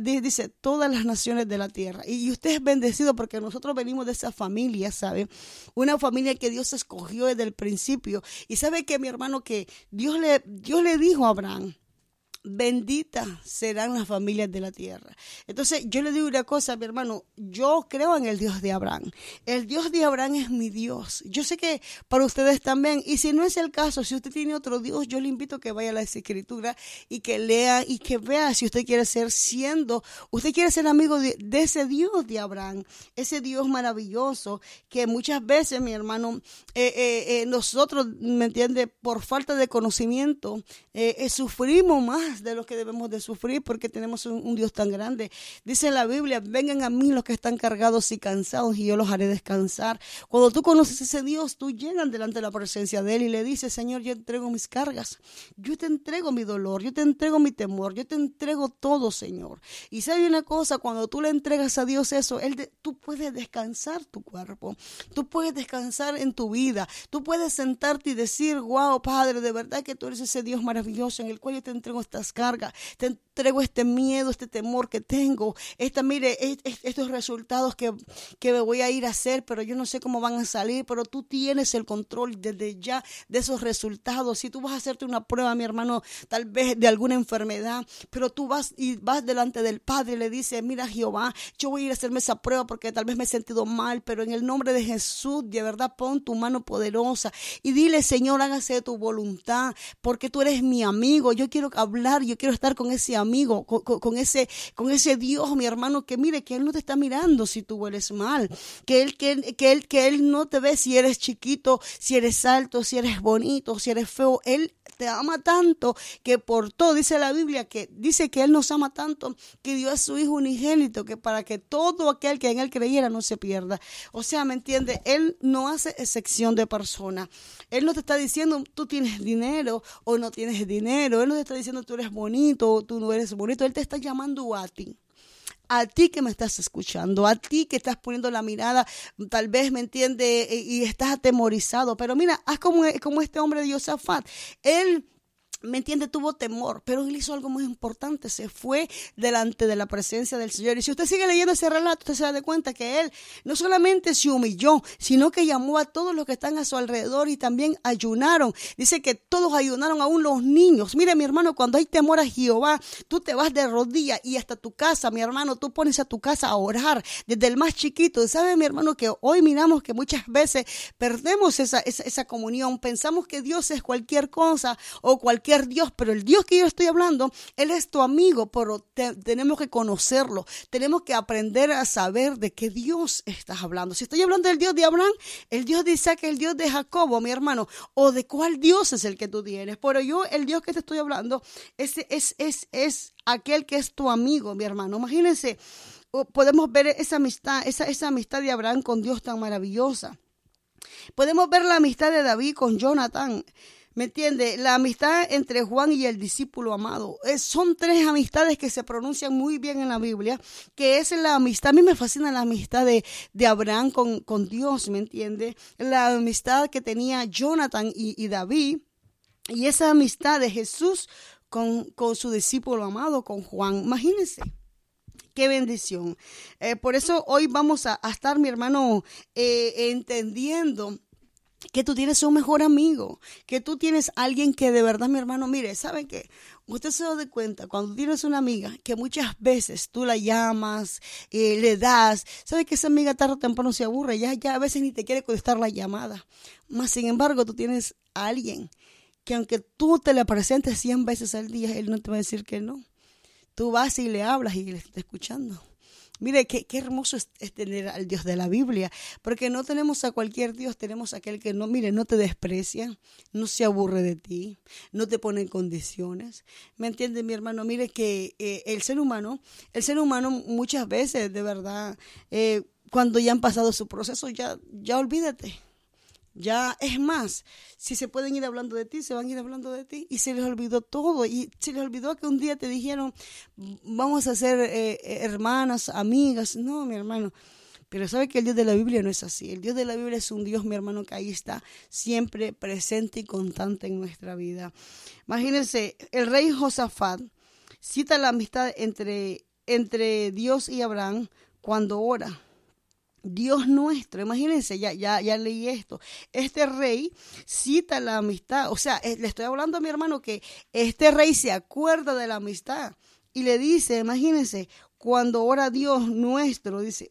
dice todas las naciones de la tierra. Y usted es bendecido porque nosotros venimos de esa familia, ¿sabe? Una familia que Dios escogió desde el principio. Y sabe que mi hermano, que Dios le, Dios le dijo a Abraham, benditas serán las familias de la tierra. Entonces, yo le digo una cosa, mi hermano, yo creo en el Dios de Abraham. El Dios de Abraham es mi Dios. Yo sé que para ustedes también, y si no es el caso, si usted tiene otro Dios, yo le invito a que vaya a la escritura y que lea y que vea si usted quiere ser siendo, usted quiere ser amigo de, ese Dios de Abraham, ese Dios maravilloso que muchas veces, mi hermano, eh, eh, eh, nosotros, ¿me entiende? Por falta de conocimiento, sufrimos más de lo que debemos de sufrir porque tenemos un, Dios tan grande. Dice la Biblia, vengan a mí los que están cargados y cansados y yo los haré descansar. Cuando tú conoces ese Dios, tú llegas delante de la presencia de Él y le dices, Señor, yo entrego mis cargas, yo te entrego mi dolor, yo te entrego mi temor, yo te entrego todo, Señor. Y sabe una cosa, cuando tú le entregas a Dios eso, Él tú puedes descansar tu cuerpo, tú puedes descansar en tu vida, tú puedes sentarte y decir, wow, Padre, de verdad que tú eres ese Dios maravilloso en el cual yo te entrego esta carga, te entrego este miedo, este temor que tengo, esta, mire, estos resultados que, que me voy a ir a hacer, pero yo no sé cómo van a salir, pero tú tienes el control desde ya de esos resultados. Si tú vas a hacerte una prueba, mi hermano, tal vez de alguna enfermedad, pero tú vas y vas delante del Padre y le dices, mira Jehová, yo voy a ir a hacerme esa prueba porque tal vez me he sentido mal, pero en el nombre de Jesús, de verdad, pon tu mano poderosa y dile, Señor, hágase tu voluntad, porque tú eres mi amigo, yo quiero hablar yo quiero estar con ese amigo, con, ese, con ese Dios, mi hermano, que mire que Él no te está mirando si tú eres mal, que Él, que, que Él, que Él no te ve si eres chiquito, si eres alto, si eres bonito, si eres feo. Él te ama tanto que por todo, dice la Biblia, que dice que Él nos ama tanto que dio a su Hijo unigénito, que para que todo aquel que en Él creyera no se pierda. O sea, ¿me entiende? Él no hace excepción de persona. Él no te está diciendo tú tienes dinero o no tienes dinero. Él no te está diciendo tú eres bonito o tú no eres bonito. Él te está llamando a ti a ti que me estás escuchando, a ti que estás poniendo la mirada, tal vez me entiende y estás atemorizado, pero mira, haz como, como este hombre de Josafat. Él ¿me entiende? Tuvo temor, pero él hizo algo muy importante, se fue delante de la presencia del Señor. Y si usted sigue leyendo ese relato, usted se da de cuenta que él no solamente se humilló, sino que llamó a todos los que están a su alrededor y también ayunaron. Dice que todos ayunaron, aún los niños. Mire, mi hermano, cuando hay temor a Jehová, tú te vas de rodillas y hasta tu casa, mi hermano, tú pones a tu casa a orar desde el más chiquito. ¿Sabe, mi hermano, que hoy miramos que muchas veces perdemos esa, esa, esa comunión? Pensamos que Dios es cualquier cosa o cualquier Dios, pero el Dios que yo estoy hablando, Él es tu amigo, pero tenemos que conocerlo, tenemos que aprender a saber de qué Dios estás hablando. Si estoy hablando del Dios de Abraham, el Dios de Isaac, el Dios de Jacobo, mi hermano, o de cuál Dios es el que tú tienes. Pero yo, el Dios que te estoy hablando, ese es, es, es aquel que es tu amigo, mi hermano. Imagínense, podemos ver esa amistad, esa, esa amistad de Abraham con Dios tan maravillosa. Podemos ver la amistad de David con Jonathan. ¿Me entiende? La amistad entre Juan y el discípulo amado. son tres amistades que se pronuncian muy bien en la Biblia, que es la amistad. A mí me fascina la amistad de, de Abraham con, con, Dios, ¿me entiende? La amistad que tenía Jonathan y, David. Y esa amistad de Jesús con, con, su discípulo amado, con Juan. Imagínense. Qué bendición. Eh, por eso hoy vamos a, estar, mi hermano, eh, entendiendo que tú tienes un mejor amigo, que tú tienes alguien que de verdad, mi hermano, mire, ¿saben qué? Usted se da cuenta cuando tienes una amiga que muchas veces tú la llamas, eh, le das, ¿sabe que esa amiga tarde o temprano se aburre? Ya, ya a veces ni te quiere contestar la llamada. Más sin embargo, tú tienes a alguien que aunque tú te le presentes 100 veces al día, él no te va a decir que no. Tú vas y le hablas y le está escuchando. Mire, qué, hermoso es, tener al Dios de la Biblia, porque no tenemos a cualquier Dios, tenemos a aquel que no, mire, no te desprecia, no se aburre de ti, no te pone en condiciones. ¿Me entiende, mi hermano? Mire que eh, el ser humano, el ser humano muchas veces, de verdad, eh, cuando ya han pasado su proceso, ya, ya olvídate ya es más, si se pueden ir hablando de ti, se van a ir hablando de ti y se les olvidó todo. Y se les olvidó que un día te dijeron, vamos a ser eh, eh, hermanas, amigas. No, mi hermano. Pero sabe que el Dios de la Biblia no es así. El Dios de la Biblia es un Dios, mi hermano, que ahí está siempre presente y constante en nuestra vida. Imagínense, el rey Josafat cita la amistad entre, entre Dios y Abraham cuando ora. Dios nuestro, imagínense, ya, ya, ya leí esto. Este rey cita la amistad, o sea, eh, le estoy hablando a mi hermano que este rey se acuerda de la amistad y le dice, imagínense, cuando ora Dios nuestro, dice,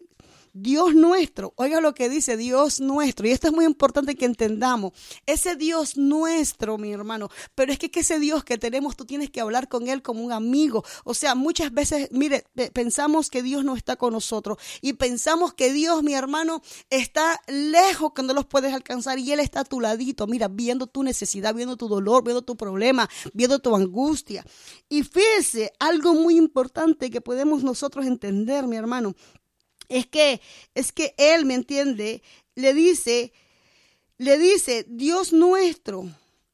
Dios nuestro, oiga lo que dice Dios nuestro, y esto es muy importante que entendamos, ese Dios nuestro, mi hermano, pero es que, ese Dios que tenemos, tú tienes que hablar con Él como un amigo, o sea, muchas veces, mire, pensamos que Dios no está con nosotros. Y pensamos que Dios, mi hermano, está lejos que no los puedes alcanzar. Y Él está a tu ladito, mira, viendo tu necesidad, viendo tu dolor, viendo tu problema, viendo tu angustia. Y fíjese, algo muy importante que podemos nosotros entender, mi hermano, es que, es que él, ¿me entiende? Le dice, le dice, Dios nuestro,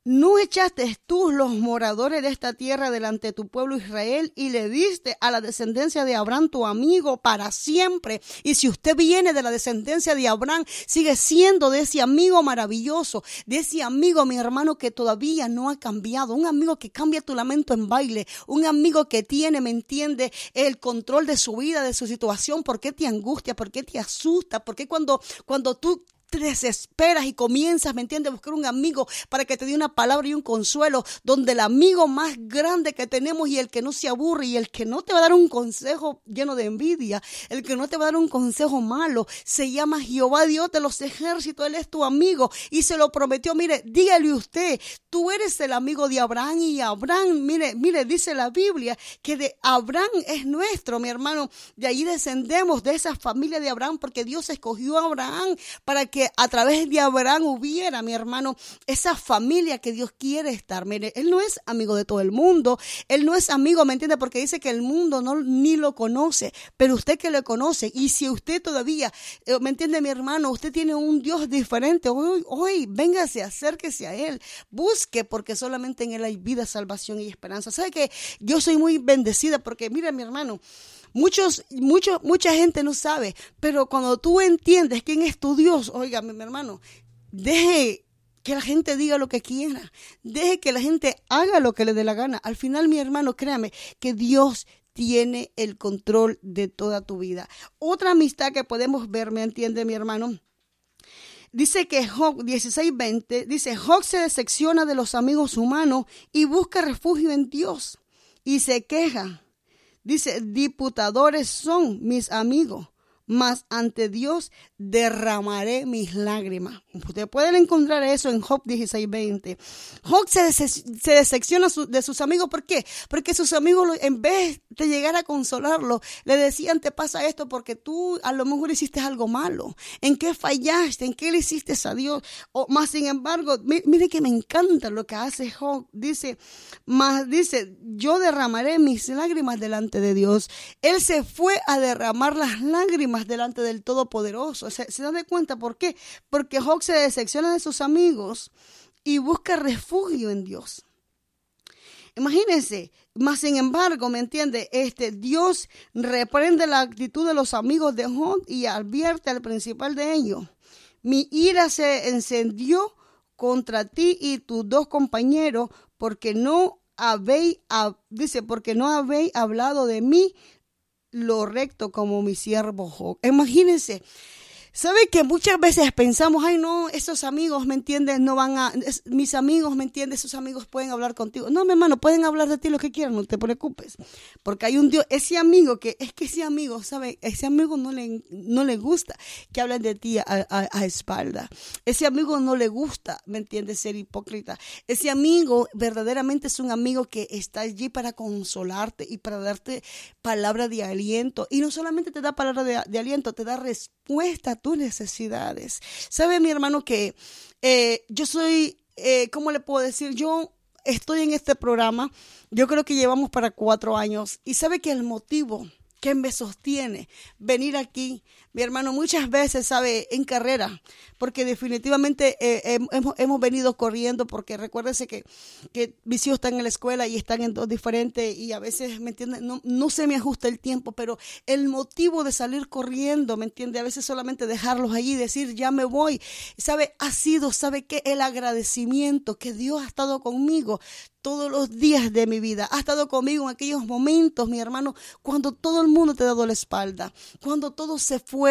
¿No echaste tú los moradores de esta tierra delante de tu pueblo Israel y le diste a la descendencia de Abraham tu amigo para siempre? Y si usted viene de la descendencia de Abraham, sigue siendo de ese amigo maravilloso, de ese amigo, mi hermano, que todavía no ha cambiado, un amigo que cambia tu lamento en baile, un amigo que tiene, me entiende, el control de su vida, de su situación, por qué te angustia, por qué te asusta, por qué cuando, cuando tú desesperas y comienzas, ¿me entiendes?, a buscar un amigo para que te dé una palabra y un consuelo, donde el amigo más grande que tenemos y el que no se aburre y el que no te va a dar un consejo lleno de envidia, el que no te va a dar un consejo malo, se llama Jehová Dios de los ejércitos, Él es tu amigo y se lo prometió, mire, dígale usted, tú eres el amigo de Abraham y Abraham, mire, mire, dice la Biblia que de Abraham es nuestro, mi hermano, de ahí descendemos de esa familia de Abraham porque Dios escogió a Abraham para que a través de Abraham hubiera, mi hermano, esa familia que Dios quiere estar. Mire, Él no es amigo de todo el mundo, Él no es amigo, ¿me entiende? Porque dice que el mundo no ni lo conoce, pero usted que lo conoce, y si usted todavía, eh, ¿me entiende, mi hermano? Usted tiene un Dios diferente, hoy, hoy, véngase, acérquese a Él, busque, porque solamente en Él hay vida, salvación y esperanza. ¿Sabe que yo soy muy bendecida? Porque, mire, mi hermano, Muchos, mucho, mucha gente no sabe, pero cuando tú entiendes quién es tu Dios, oiga, mi hermano, deje que la gente diga lo que quiera. Deje que la gente haga lo que le dé la gana. Al final, mi hermano, créame que Dios tiene el control de toda tu vida. Otra amistad que podemos ver, ¿me entiende mi hermano? Dice que Job 16:20, dice, Job se decepciona de los amigos humanos y busca refugio en Dios y se queja. Dice, diputadores son mis amigos, mas ante Dios derramaré mis lágrimas. Ustedes pueden encontrar eso en Job 16:20. Job se, se decepciona de sus amigos. ¿Por qué? Porque sus amigos, en vez de llegar a consolarlo, le decían, te pasa esto porque tú a lo mejor hiciste algo malo. ¿En qué fallaste? ¿En qué le hiciste a Dios? O más sin embargo, mire que me encanta lo que hace Job. Dice, más dice, yo derramaré mis lágrimas delante de Dios. Él se fue a derramar las lágrimas delante del Todopoderoso. ¿Se, se dan cuenta por qué? Porque Job se decepciona de sus amigos y busca refugio en Dios. Imagínense, más sin embargo, ¿me entiende? Este Dios reprende la actitud de los amigos de Job y advierte al principal de ellos. Mi ira se encendió contra ti y tus dos compañeros porque no habéis, dice, porque no habéis hablado de mí lo recto como mi siervo. Imagínense, ¿Sabe que muchas veces pensamos, ay no, esos amigos, ¿me entiendes? No van a, mis amigos, ¿me entiendes? Esos amigos pueden hablar contigo. No, mi hermano, pueden hablar de ti lo que quieran, no te preocupes. Porque hay un Dios, ese amigo que, es que ese amigo, ¿sabe? Ese amigo no le, no le gusta que hablen de ti a, espalda. Ese amigo no le gusta, ¿me entiendes? Ser hipócrita. Ese amigo verdaderamente es un amigo que está allí para consolarte y para darte palabra de aliento. Y no solamente te da palabra de, de aliento, te da respuesta tus necesidades. ¿Sabe mi hermano que eh, yo soy, eh, ¿cómo le puedo decir? Yo estoy en este programa, yo creo que llevamos para cuatro años y sabe que el motivo que me sostiene venir aquí mi hermano, muchas veces, sabe, en carrera, porque definitivamente eh, hemos, venido corriendo, porque recuérdese que, que mis hijos están en la escuela y están en dos diferentes y a veces, ¿me entiende? No, no se me ajusta el tiempo, pero el motivo de salir corriendo, ¿me entiende? A veces solamente dejarlos allí decir, ya me voy, ¿sabe? Ha sido, ¿sabe qué? El agradecimiento que Dios ha estado conmigo todos los días de mi vida. Ha estado conmigo en aquellos momentos, mi hermano, cuando todo el mundo te ha dado la espalda, cuando todo se fue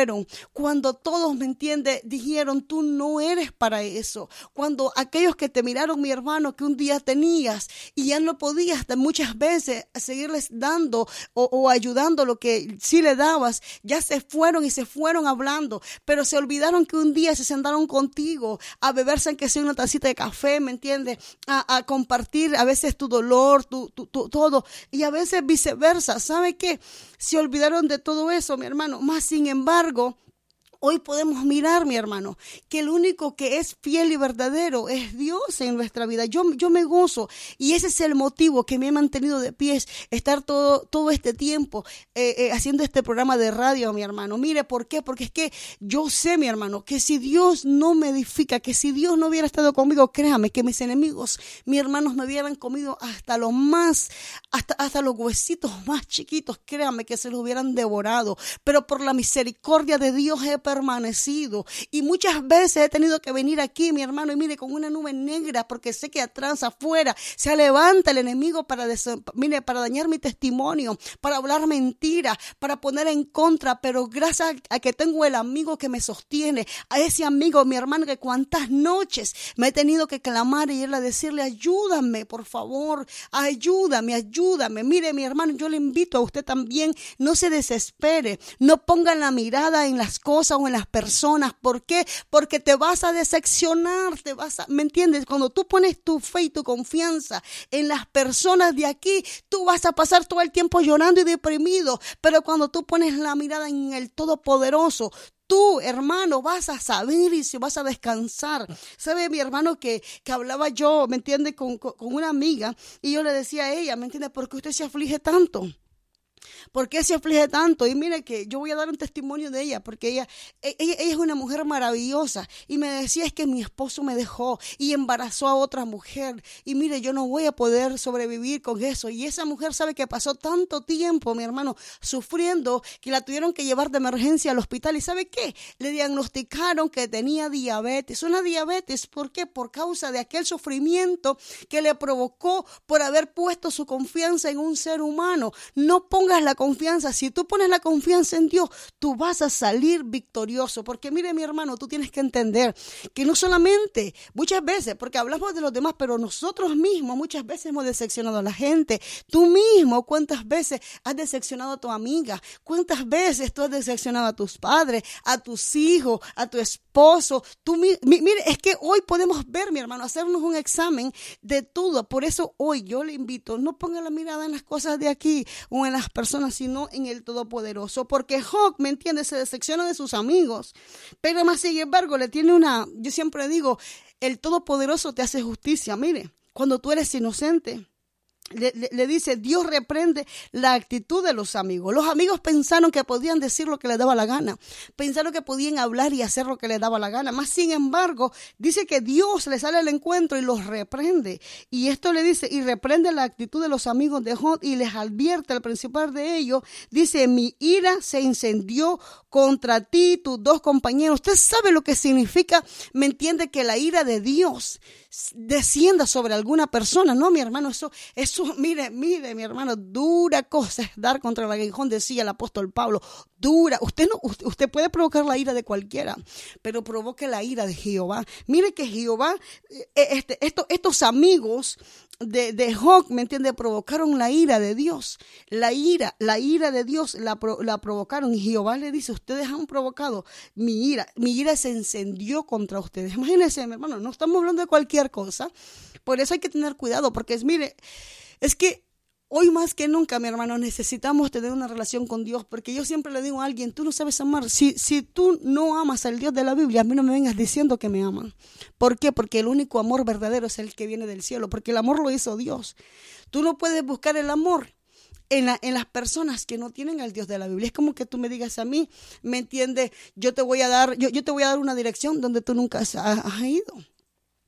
cuando todos, ¿me entiende Dijeron, tú no eres para eso. Cuando aquellos que te miraron, mi hermano, que un día tenías y ya no podías muchas veces seguirles dando o, ayudando lo que sí le dabas, ya se fueron y se fueron hablando, pero se olvidaron que un día se sentaron contigo a beberse aunque sea una tacita de café, ¿me entiendes? A, compartir a veces tu dolor, tu, todo, y a veces viceversa. ¿Sabe qué? Se olvidaron de todo eso, mi hermano. Más sin embargo, embargo, Hoy podemos mirar, mi hermano, que el único que es fiel y verdadero es Dios en nuestra vida. Yo, yo me gozo y ese es el motivo que me ha mantenido de pies, estar todo, todo este tiempo eh, eh, haciendo este programa de radio, mi hermano. Mire, ¿por qué? Porque es que yo sé, mi hermano, que si Dios no me edifica, que si Dios no hubiera estado conmigo, créame que mis enemigos, mis hermanos me hubieran comido hasta lo más, hasta, hasta los huesitos más chiquitos, créame que se los hubieran devorado. Pero por la misericordia de Dios he permanecido. Y muchas veces he tenido que venir aquí, mi hermano, y mire, con una nube negra, porque sé que atrás, afuera, se levanta el enemigo para, para dañar mi testimonio, para hablar mentira, para poner en contra. Pero gracias a que tengo el amigo que me sostiene, a ese amigo, mi hermano, que cuántas noches me he tenido que clamar y irle a decirle, ayúdame, por favor, ayúdame, ayúdame. Mire, mi hermano, yo le invito a usted también, no se desespere, no ponga la mirada en las cosas en las personas. ¿Por qué? Porque te vas a decepcionar, te vas a, ¿me entiendes? Cuando tú pones tu fe y tu confianza en las personas de aquí, tú vas a pasar todo el tiempo llorando y deprimido. Pero cuando tú pones la mirada en el Todopoderoso, tú, hermano, vas a saber y si vas a descansar. ¿Sabe mi hermano que, que hablaba yo, me entiende, con, con, una amiga y yo le decía a ella, ¿me entiende? ¿Por qué usted se aflige tanto? ¿Por qué se aflige tanto? Y mire que yo voy a dar un testimonio de ella, porque ella, e, ella, ella, es una mujer maravillosa. Y me decía, es que mi esposo me dejó y embarazó a otra mujer. Y mire, yo no voy a poder sobrevivir con eso. Y esa mujer sabe que pasó tanto tiempo, mi hermano, sufriendo, que la tuvieron que llevar de emergencia al hospital. ¿Y sabe qué? Le diagnosticaron que tenía diabetes. Una diabetes, ¿por qué? Por causa de aquel sufrimiento que le provocó por haber puesto su confianza en un ser humano. No la confianza, si tú pones la confianza en Dios, tú vas a salir victorioso. Porque mire mi hermano, tú tienes que entender que no solamente, muchas veces, porque hablamos de los demás, pero nosotros mismos muchas veces hemos decepcionado a la gente. Tú mismo, ¿cuántas veces has decepcionado a tu amiga? ¿Cuántas veces tú has decepcionado a tus padres, a tus hijos, a tu esposo? Tú, mire, es que hoy podemos ver, mi hermano, hacernos un examen de todo. Por eso hoy yo le invito, no ponga la mirada en las cosas de aquí o en las personas, sino en el Todopoderoso. Porque Job, ¿me entiende? Se decepciona de sus amigos. Pero más sin embargo, le tiene una, yo siempre digo, el Todopoderoso te hace justicia. Mire, cuando tú eres inocente, le, dice, Dios reprende la actitud de los amigos. Los amigos pensaron que podían decir lo que les daba la gana, pensaron que podían hablar y hacer lo que les daba la gana. Más sin embargo, dice que Dios les sale al encuentro y los reprende. Y esto le dice, y reprende la actitud de los amigos de Job y les advierte al principal de ellos, dice, mi ira se incendió contra ti, tus dos compañeros. Usted sabe lo que significa, me entiende que la ira de Dios descienda sobre alguna persona. No, mi hermano, eso, eso, mire, mire, mi hermano, dura cosa es dar contra el aguijón, decía el apóstol Pablo. Dura. Usted no, usted, puede provocar la ira de cualquiera, pero provoque la ira de Jehová. Mire que Jehová, eh, este, estos amigos de, de ¿me entiende? Provocaron la ira de Dios. La ira, la ira de Dios la, la provocaron. Y Jehová le dice, ustedes han provocado mi ira. Mi ira se encendió contra ustedes. Imagínense, mi hermano, no estamos hablando de cualquier cosa. Por eso hay que tener cuidado, porque es, mire, es que Hoy más que nunca, mi hermano, necesitamos tener una relación con Dios, porque yo siempre le digo a alguien, tú no sabes amar. Si, si tú no amas al Dios de la Biblia, a mí no me vengas diciendo que me aman. ¿Por qué? Porque el único amor verdadero es el que viene del cielo, porque el amor lo hizo Dios. Tú no puedes buscar el amor en, en, las personas que no tienen al Dios de la Biblia. Es como que tú me digas a mí, ¿me entiendes? Yo te voy a dar, yo, yo te voy a dar una dirección donde tú nunca has ido.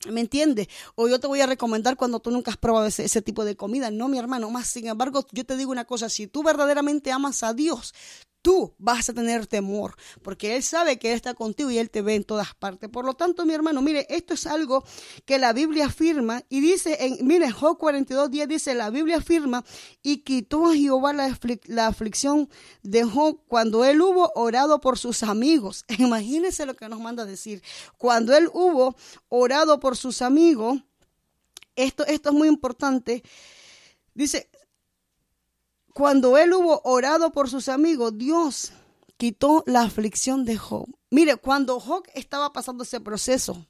¿Me entiendes? O yo te voy a recomendar cuando tú nunca has probado ese, ese, tipo de comida. No, mi hermano. Más sin embargo, yo te digo una cosa. Si tú verdaderamente amas a Dios, tú vas a tener temor, porque Él sabe que Él está contigo y Él te ve en todas partes. Por lo tanto, mi hermano, mire, esto es algo que la Biblia afirma y dice, en, mire, Job 42, 10 dice, la Biblia afirma y quitó a Jehová la, aflicción de Job cuando Él hubo orado por sus amigos. Imagínense lo que nos manda a decir. Cuando Él hubo orado por sus amigos, esto, esto es muy importante. Dice, cuando él hubo orado por sus amigos, Dios quitó la aflicción de Job. Mire, cuando Job estaba pasando ese proceso,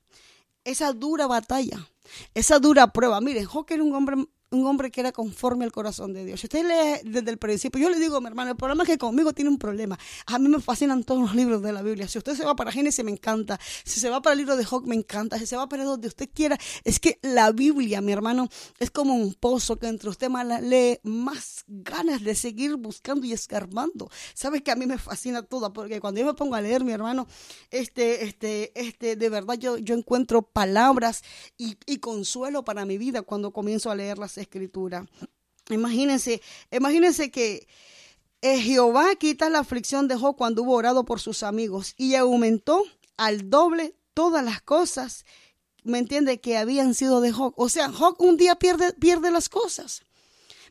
esa dura batalla, esa dura prueba, mire, Job era un hombre un hombre que era conforme al corazón de Dios. Si usted lee desde el principio, yo le digo, mi hermano, el problema es que conmigo tiene un problema. A mí me fascinan todos los libros de la Biblia. Si usted se va para Génesis, me encanta. Si se va para el libro de Job, me encanta. Si se va para donde usted quiera, es que la Biblia, mi hermano, es como un pozo que entre usted más la lee, más ganas de seguir buscando y escarbando. Sabes que a mí me fascina todo, porque cuando yo me pongo a leer, mi hermano, este, este, este, de verdad yo, yo encuentro palabras y, y consuelo para mi vida cuando comienzo a leerlas escritura. Imagínense, imagínense que eh, Jehová quita la aflicción de Job cuando hubo orado por sus amigos y aumentó al doble todas las cosas, ¿me entiende? Que habían sido de Job. O sea, Job un día pierde, pierde las cosas.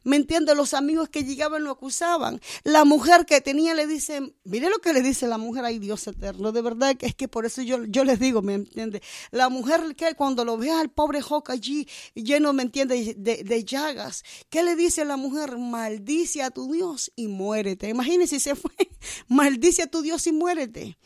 ¿Me entiende? Los amigos que llegaban lo acusaban. La mujer que tenía le dice, mire lo que le dice la mujer, ay Dios eterno, de verdad que es que por eso yo, yo les digo, ¿me entiende? La mujer que cuando lo ve al pobre Joc allí lleno, ¿me entiende? De, llagas, ¿qué le dice la mujer? Maldice a tu Dios y muérete. Imagínese si se fue, maldice a tu Dios y muérete.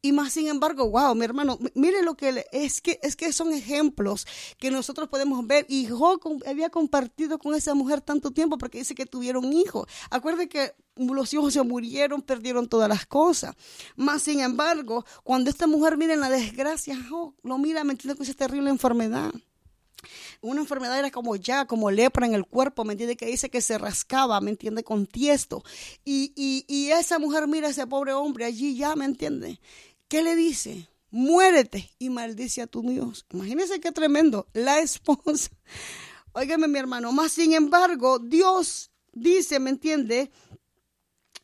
Y más sin embargo, wow, mi hermano, mire lo que es que es que son ejemplos que nosotros podemos ver. Y Job había compartido con esa mujer tanto tiempo porque dice que tuvieron hijos. Acuerde que los hijos se murieron, perdieron todas las cosas. Más sin embargo, cuando esta mujer mira en la desgracia, Job lo mira metido con esa terrible enfermedad. Una enfermedad era como ya, como lepra en el cuerpo, ¿me entiende? Que dice que se rascaba, ¿me entiende? Con tiesto. Y, y, y esa mujer mira a ese pobre hombre allí ya, ¿me entiende? ¿Qué le dice? Muérete y maldice a tu Dios. Imagínense qué tremendo. La esposa. Óigame, mi hermano. Más sin embargo, Dios dice, ¿me entiende?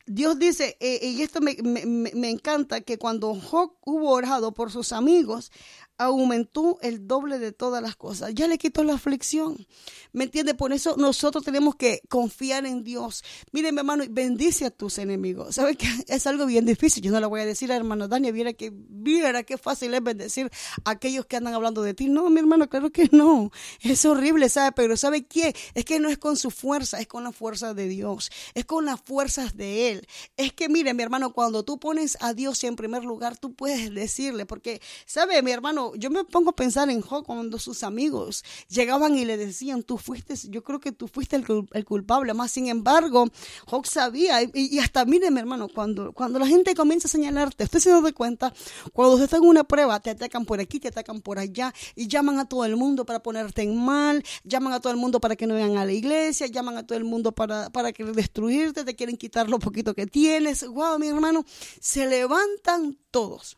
Dios dice, eh, y esto me, me, me, encanta, que cuando Job hubo orado por sus amigos, aumentó el doble de todas las cosas. Ya le quitó la aflicción. ¿Me entiende? Por eso nosotros tenemos que confiar en Dios. Mire, mi hermano, bendice a tus enemigos. ¿Sabe que es algo bien difícil? Yo no le voy a decir a hermano Daniel, viera que viera qué fácil es bendecir a aquellos que andan hablando de ti. No, mi hermano, claro que no. Es horrible, ¿sabe? Pero ¿sabe qué? Es que no es con su fuerza, es con la fuerza de Dios. Es con las fuerzas de Él. Es que, mire, mi hermano, cuando tú pones a Dios en primer lugar, tú puedes decirle, porque, ¿sabe, mi hermano? Yo me pongo a pensar en Job cuando sus amigos llegaban y le decían, tú fuiste, yo creo que tú fuiste el, culpable, más sin embargo, Job sabía, y, hasta mire mi hermano, cuando, cuando la gente comienza a señalarte, usted se da cuenta, cuando usted está en una prueba, te atacan por aquí, te atacan por allá, y llaman a todo el mundo para ponerte en mal, llaman a todo el mundo para que no vengan a la iglesia, llaman a todo el mundo para, para que destruirte, te quieren quitar lo poquito que tienes, wow, mi hermano, se levantan todos.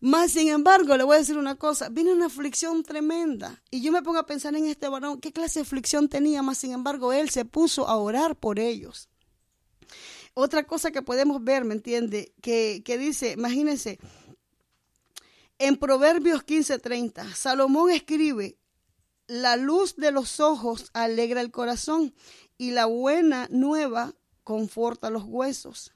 Más sin embargo, le voy a decir una cosa, viene una aflicción tremenda. Y yo me pongo a pensar en este varón, ¿qué clase de aflicción tenía? Más sin embargo, él se puso a orar por ellos. Otra cosa que podemos ver, ¿me entiende? Que, que dice, imagínense, en Proverbios 15:30, Salomón escribe, la luz de los ojos alegra el corazón y la buena nueva conforta los huesos.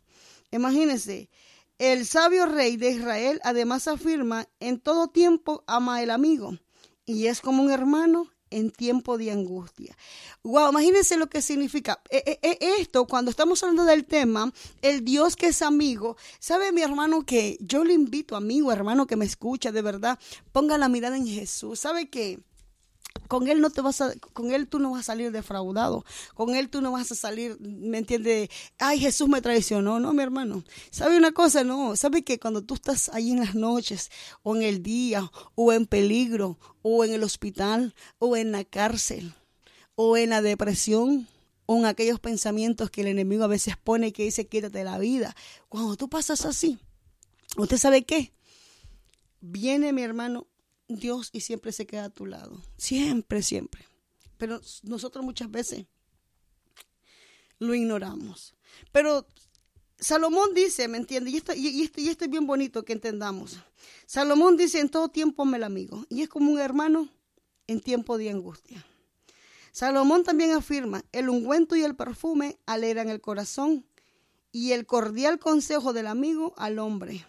Imagínense, el sabio rey de Israel además afirma, en todo tiempo ama el amigo y es como un hermano en tiempo de angustia. Wow, imagínense lo que significa e, e, e, esto cuando estamos hablando del tema, el Dios que es amigo. ¿Sabe mi hermano que yo le invito, amigo, hermano que me escucha, de verdad, ponga la mirada en Jesús? ¿Sabe que con él no te vas a, con él tú no vas a salir defraudado, con él tú no vas a salir, ¿me entiendes? Ay, Jesús me traicionó, no, mi hermano. ¿Sabe una cosa? No, ¿sabe que cuando tú estás ahí en las noches, o en el día, o en peligro, o en el hospital, o en la cárcel, o en la depresión, o en aquellos pensamientos que el enemigo a veces pone que dice quítate la vida, cuando tú pasas así, ¿usted sabe qué? Viene mi hermano Dios y siempre se queda a tu lado. Siempre, siempre. Pero nosotros muchas veces lo ignoramos. Pero Salomón dice, ¿me entiendes? Y esto, y, esto, y esto es bien bonito que entendamos. Salomón dice, en todo tiempo me el amigo. Y es como un hermano en tiempo de angustia. Salomón también afirma, el ungüento y el perfume alegran el corazón y el cordial consejo del amigo al hombre.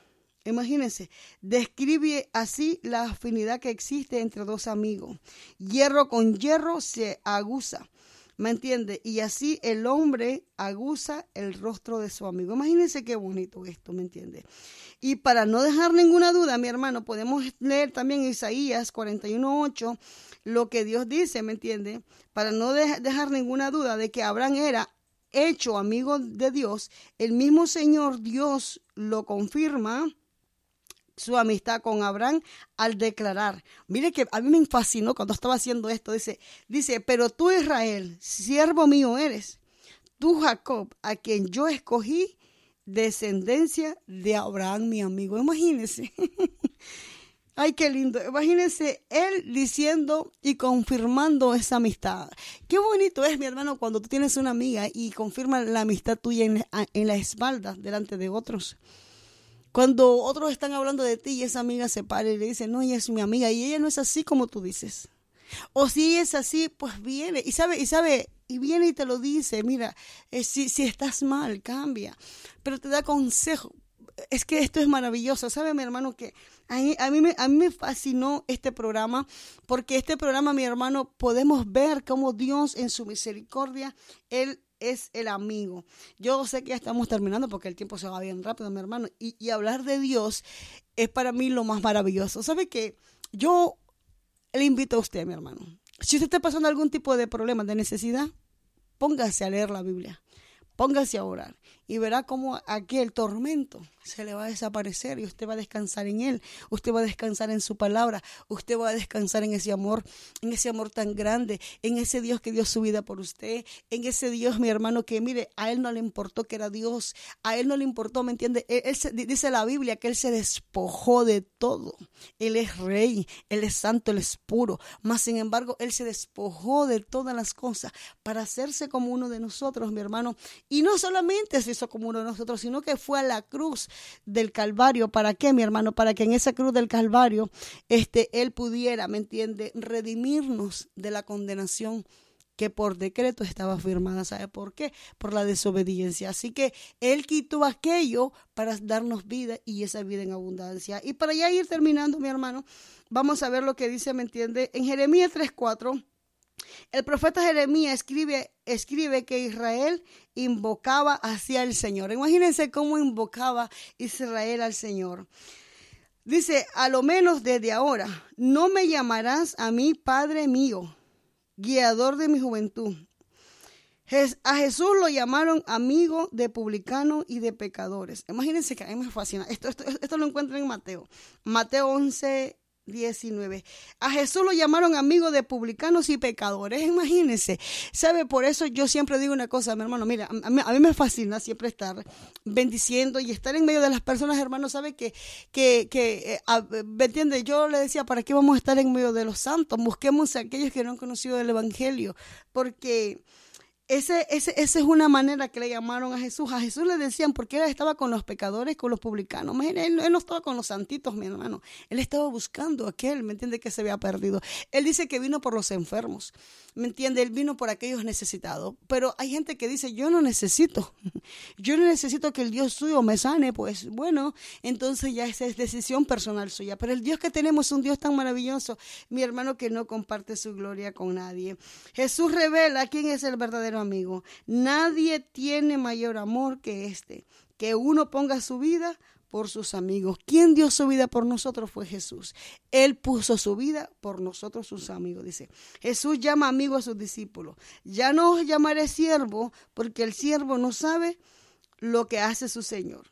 Imagínense, describe así la afinidad que existe entre dos amigos. Hierro con hierro se aguza. ¿Me entiende? Y así el hombre aguza el rostro de su amigo. Imagínense qué bonito esto, ¿me entiende? Y para no dejar ninguna duda, mi hermano, podemos leer también Isaías 41.8, lo que Dios dice, ¿me entiende? Para no dejar ninguna duda de que Abraham era hecho amigo de Dios, el mismo Señor Dios lo confirma su amistad con Abraham al declarar, mire que a mí me fascinó cuando estaba haciendo esto, dice, dice, pero tú Israel, siervo mío eres, tú Jacob, a quien yo escogí, descendencia de Abraham, mi amigo. Imagínense. Ay, qué lindo. Imagínense él diciendo y confirmando esa amistad. Qué bonito es, mi hermano, cuando tú tienes una amiga y confirma la amistad tuya en, en la espalda delante de otros. Cuando otros están hablando de ti y esa amiga se para y le dice, no, ella es mi amiga y ella no es así como tú dices. O si es así, pues viene y sabe, y sabe, y viene y te lo dice, mira, eh, si, si estás mal, cambia, pero te da consejo. Es que esto es maravilloso, ¿sabe mi hermano? Que a mí, a, mí me, a mí me fascinó este programa, porque este programa, mi hermano, podemos ver cómo Dios en su misericordia, Él es el amigo. Yo sé que ya estamos terminando porque el tiempo se va bien rápido, mi hermano. Y, hablar de Dios es para mí lo más maravilloso. ¿Sabe qué? Yo le invito a usted, mi hermano. Si usted está pasando algún tipo de problema, de necesidad, póngase a leer la Biblia. Póngase a orar. Y verá cómo aquel tormento se le va a desaparecer y usted va a descansar en él, usted va a descansar en su palabra, usted va a descansar en ese amor, en ese amor tan grande, en ese Dios que dio su vida por usted, en ese Dios, mi hermano, que mire, a él no le importó que era Dios, a él no le importó, ¿me entiende? Él, dice la Biblia que él se despojó de todo, él es rey, él es santo, él es puro, mas sin embargo, él se despojó de todas las cosas para hacerse como uno de nosotros, mi hermano, y no solamente se hizo como uno de nosotros, sino que fue a la cruz del Calvario. ¿Para qué, mi hermano? Para que en esa cruz del Calvario este, Él pudiera, ¿me entiende?, redimirnos de la condenación que por decreto estaba firmada. ¿Sabe por qué? Por la desobediencia. Así que Él quitó aquello para darnos vida y esa vida en abundancia. Y para ya ir terminando, mi hermano, vamos a ver lo que dice, ¿me entiende? En Jeremías 3.4 el profeta Jeremías escribe, escribe que Israel invocaba hacia el Señor. Imagínense cómo invocaba Israel al Señor. Dice, a lo menos desde ahora, no me llamarás a mí Padre mío, guiador de mi juventud. A Jesús lo llamaron amigo de publicanos y de pecadores. Imagínense que a mí me fascina. Esto, esto, esto lo encuentran en Mateo. Mateo 11, 19. A Jesús lo llamaron amigo de publicanos y pecadores. Imagínense. ¿Sabe? Por eso yo siempre digo una cosa, mi hermano. Mira, a mí, me fascina siempre estar bendiciendo y estar en medio de las personas, hermano. ¿Sabe? Que, que, que eh, ¿me entiende? Yo le decía, ¿para qué vamos a estar en medio de los santos? Busquemos a aquellos que no han conocido el Evangelio. Porque ese, ese, esa es una manera que le llamaron a Jesús. A Jesús le decían, porque él estaba con los pecadores, con los publicanos. Él, él, no estaba con los santitos, mi hermano. Él estaba buscando a aquel, ¿me entiende? Que se había perdido. Él dice que vino por los enfermos. ¿Me entiende? Él vino por aquellos necesitados. Pero hay gente que dice, yo no necesito. Yo no necesito que el Dios suyo me sane. Pues bueno, entonces ya esa es decisión personal suya. Pero el Dios que tenemos es un Dios tan maravilloso, mi hermano, que no comparte su gloria con nadie. Jesús revela quién es el verdadero amigo. Nadie tiene mayor amor que este, que uno ponga su vida por sus amigos. ¿Quién dio su vida por nosotros? Fue Jesús. Él puso su vida por nosotros, sus amigos. Dice, Jesús llama amigo a sus discípulos. Ya no os llamaré siervo, porque el siervo no sabe lo que hace su Señor.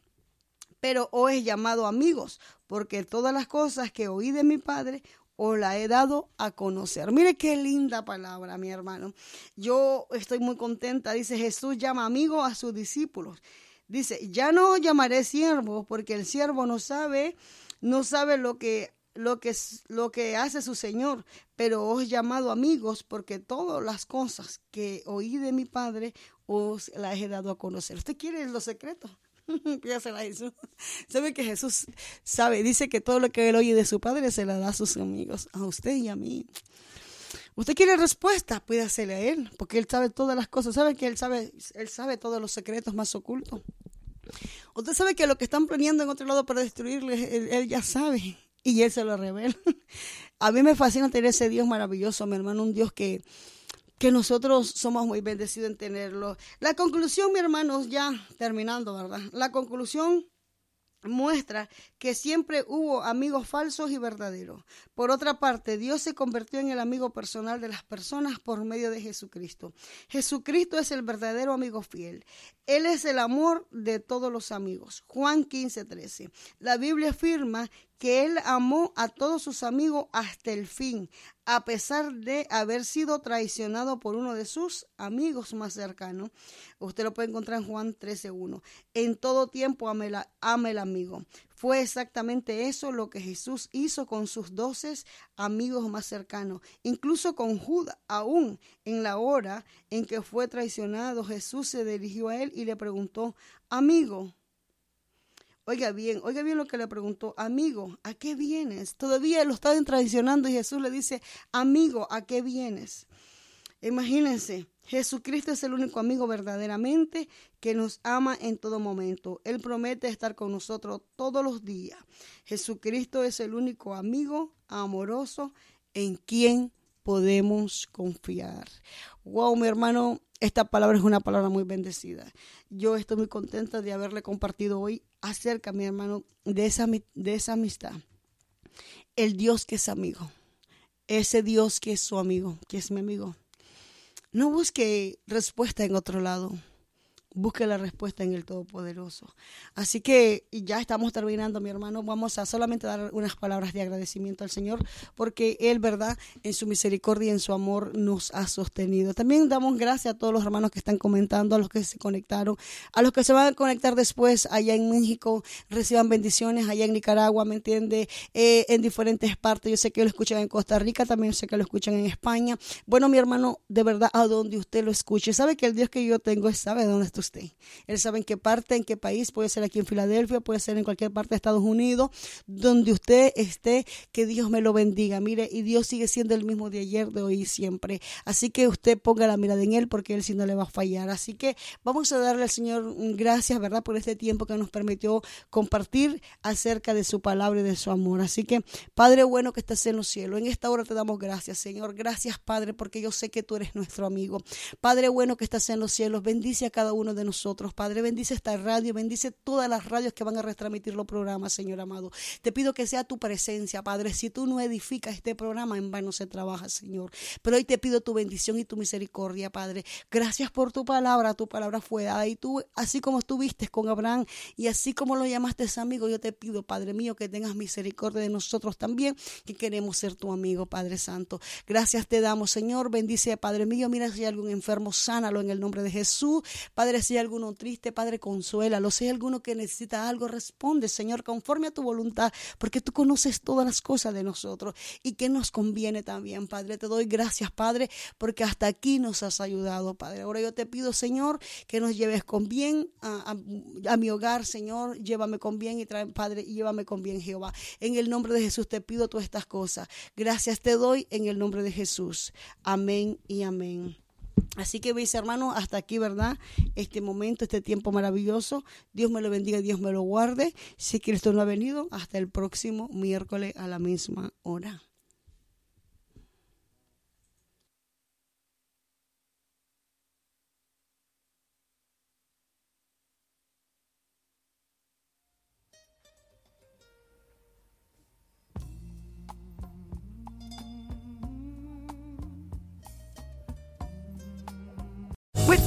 Pero os he llamado amigos, porque todas las cosas que oí de mi Padre os la he dado a conocer. Mire qué linda palabra, mi hermano. Yo estoy muy contenta. Dice Jesús llama amigo a sus discípulos. Dice, ya no llamaré siervo porque el siervo no sabe, no sabe lo que lo que, lo que hace su Señor, pero os he llamado amigos porque todas las cosas que oí de mi Padre os las he dado a conocer. ¿Usted quiere los secretos? Pídasela a Jesús. Sabe que Jesús sabe, dice que todo lo que él oye de su padre se la da a sus amigos, a usted y a mí. Usted quiere respuesta, pídasela a él, porque él sabe todas las cosas. Sabe que él sabe, él sabe todos los secretos más ocultos. Usted sabe que lo que están planeando en otro lado para destruirle, él ya sabe y él se lo revela. A mí me fascina tener ese Dios maravilloso, mi hermano, un Dios que que nosotros somos muy bendecidos en tenerlo. La conclusión, mi hermanos, ya terminando, ¿verdad? La conclusión muestra que siempre hubo amigos falsos y verdaderos. Por otra parte, Dios se convirtió en el amigo personal de las personas por medio de Jesucristo. Jesucristo es el verdadero amigo fiel. Él es el amor de todos los amigos. Juan 15, 13. La Biblia afirma que él amó a todos sus amigos hasta el fin, a pesar de haber sido traicionado por uno de sus amigos más cercanos. Usted lo puede encontrar en Juan 13.1. En todo tiempo ame, el amigo. Fue exactamente eso lo que Jesús hizo con sus doce amigos más cercanos, incluso con Judas. Aún en la hora en que fue traicionado, Jesús se dirigió a él y le preguntó, amigo, Oiga bien, oiga bien lo que le preguntó, amigo, ¿a qué vienes? Todavía lo están traicionando y Jesús le dice, amigo, ¿a qué vienes? Imagínense, Jesucristo es el único amigo verdaderamente que nos ama en todo momento. Él promete estar con nosotros todos los días. Jesucristo es el único amigo amoroso en quien podemos confiar. Wow, mi hermano, esta palabra es una palabra muy bendecida. Yo estoy muy contenta de haberle compartido hoy acerca, mi hermano, de esa, de esa amistad. El Dios que es amigo. Ese Dios que es su amigo, que es mi amigo. No busque respuesta en otro lado. Busque la respuesta en el Todopoderoso. Así que ya estamos terminando, mi hermano. Vamos a solamente dar unas palabras de agradecimiento al Señor, porque Él, ¿verdad? En su misericordia y en su amor nos ha sostenido. También damos gracias a todos los hermanos que están comentando, a los que se conectaron, a los que se van a conectar después allá en México. Reciban bendiciones allá en Nicaragua, ¿me entiende? Eh, en diferentes partes. Yo sé que lo escuchan en Costa Rica, también sé que lo escuchan en España. Bueno, mi hermano, de verdad, a donde usted lo escuche. Sabe que el Dios que yo tengo sabe dónde está usted. Él sabe en qué parte, en qué país, puede ser aquí en Filadelfia, puede ser en cualquier parte de Estados Unidos, donde usted esté, que Dios me lo bendiga. Mire, y Dios sigue siendo el mismo de ayer, de hoy y siempre. Así que usted ponga la mirada en Él porque Él sí no le va a fallar. Así que vamos a darle al Señor gracias, ¿verdad? Por este tiempo que nos permitió compartir acerca de su palabra y de su amor. Así que, Padre bueno que estás en los cielos, en esta hora te damos gracias, Señor. Gracias, Padre, porque yo sé que tú eres nuestro amigo. Padre bueno que estás en los cielos, bendice a cada uno de nosotros, Padre. Bendice esta radio, bendice todas las radios que van a retransmitir los programas, Señor amado. Te pido que sea tu presencia, Padre. Si tú no edificas este programa, en vano se trabaja, Señor. Pero hoy te pido tu bendición y tu misericordia, Padre. Gracias por tu palabra, tu palabra fue dada. Y tú, así como estuviste con Abraham y así como lo llamaste amigo, yo te pido, Padre mío, que tengas misericordia de nosotros también, que queremos ser tu amigo, Padre Santo. Gracias te damos, Señor. Bendice, Padre mío. Mira si hay algún enfermo, sánalo en el nombre de Jesús. Padre, si hay alguno triste, Padre, consuélalo. Si hay alguno que necesita algo, responde, Señor, conforme a tu voluntad, porque tú conoces todas las cosas de nosotros y que nos conviene también, Padre. Te doy gracias, Padre, porque hasta aquí nos has ayudado, Padre. Ahora yo te pido, Señor, que nos lleves con bien a, mi hogar, Señor. Llévame con bien y trae, Padre, llévame con bien, Jehová. En el nombre de Jesús te pido todas estas cosas. Gracias te doy en el nombre de Jesús. Amén y amén. Así que mis hermanos, hasta aquí, ¿verdad? Este momento, este tiempo maravilloso. Dios me lo bendiga, Dios me lo guarde. Si Cristo no ha venido, hasta el próximo miércoles a la misma hora.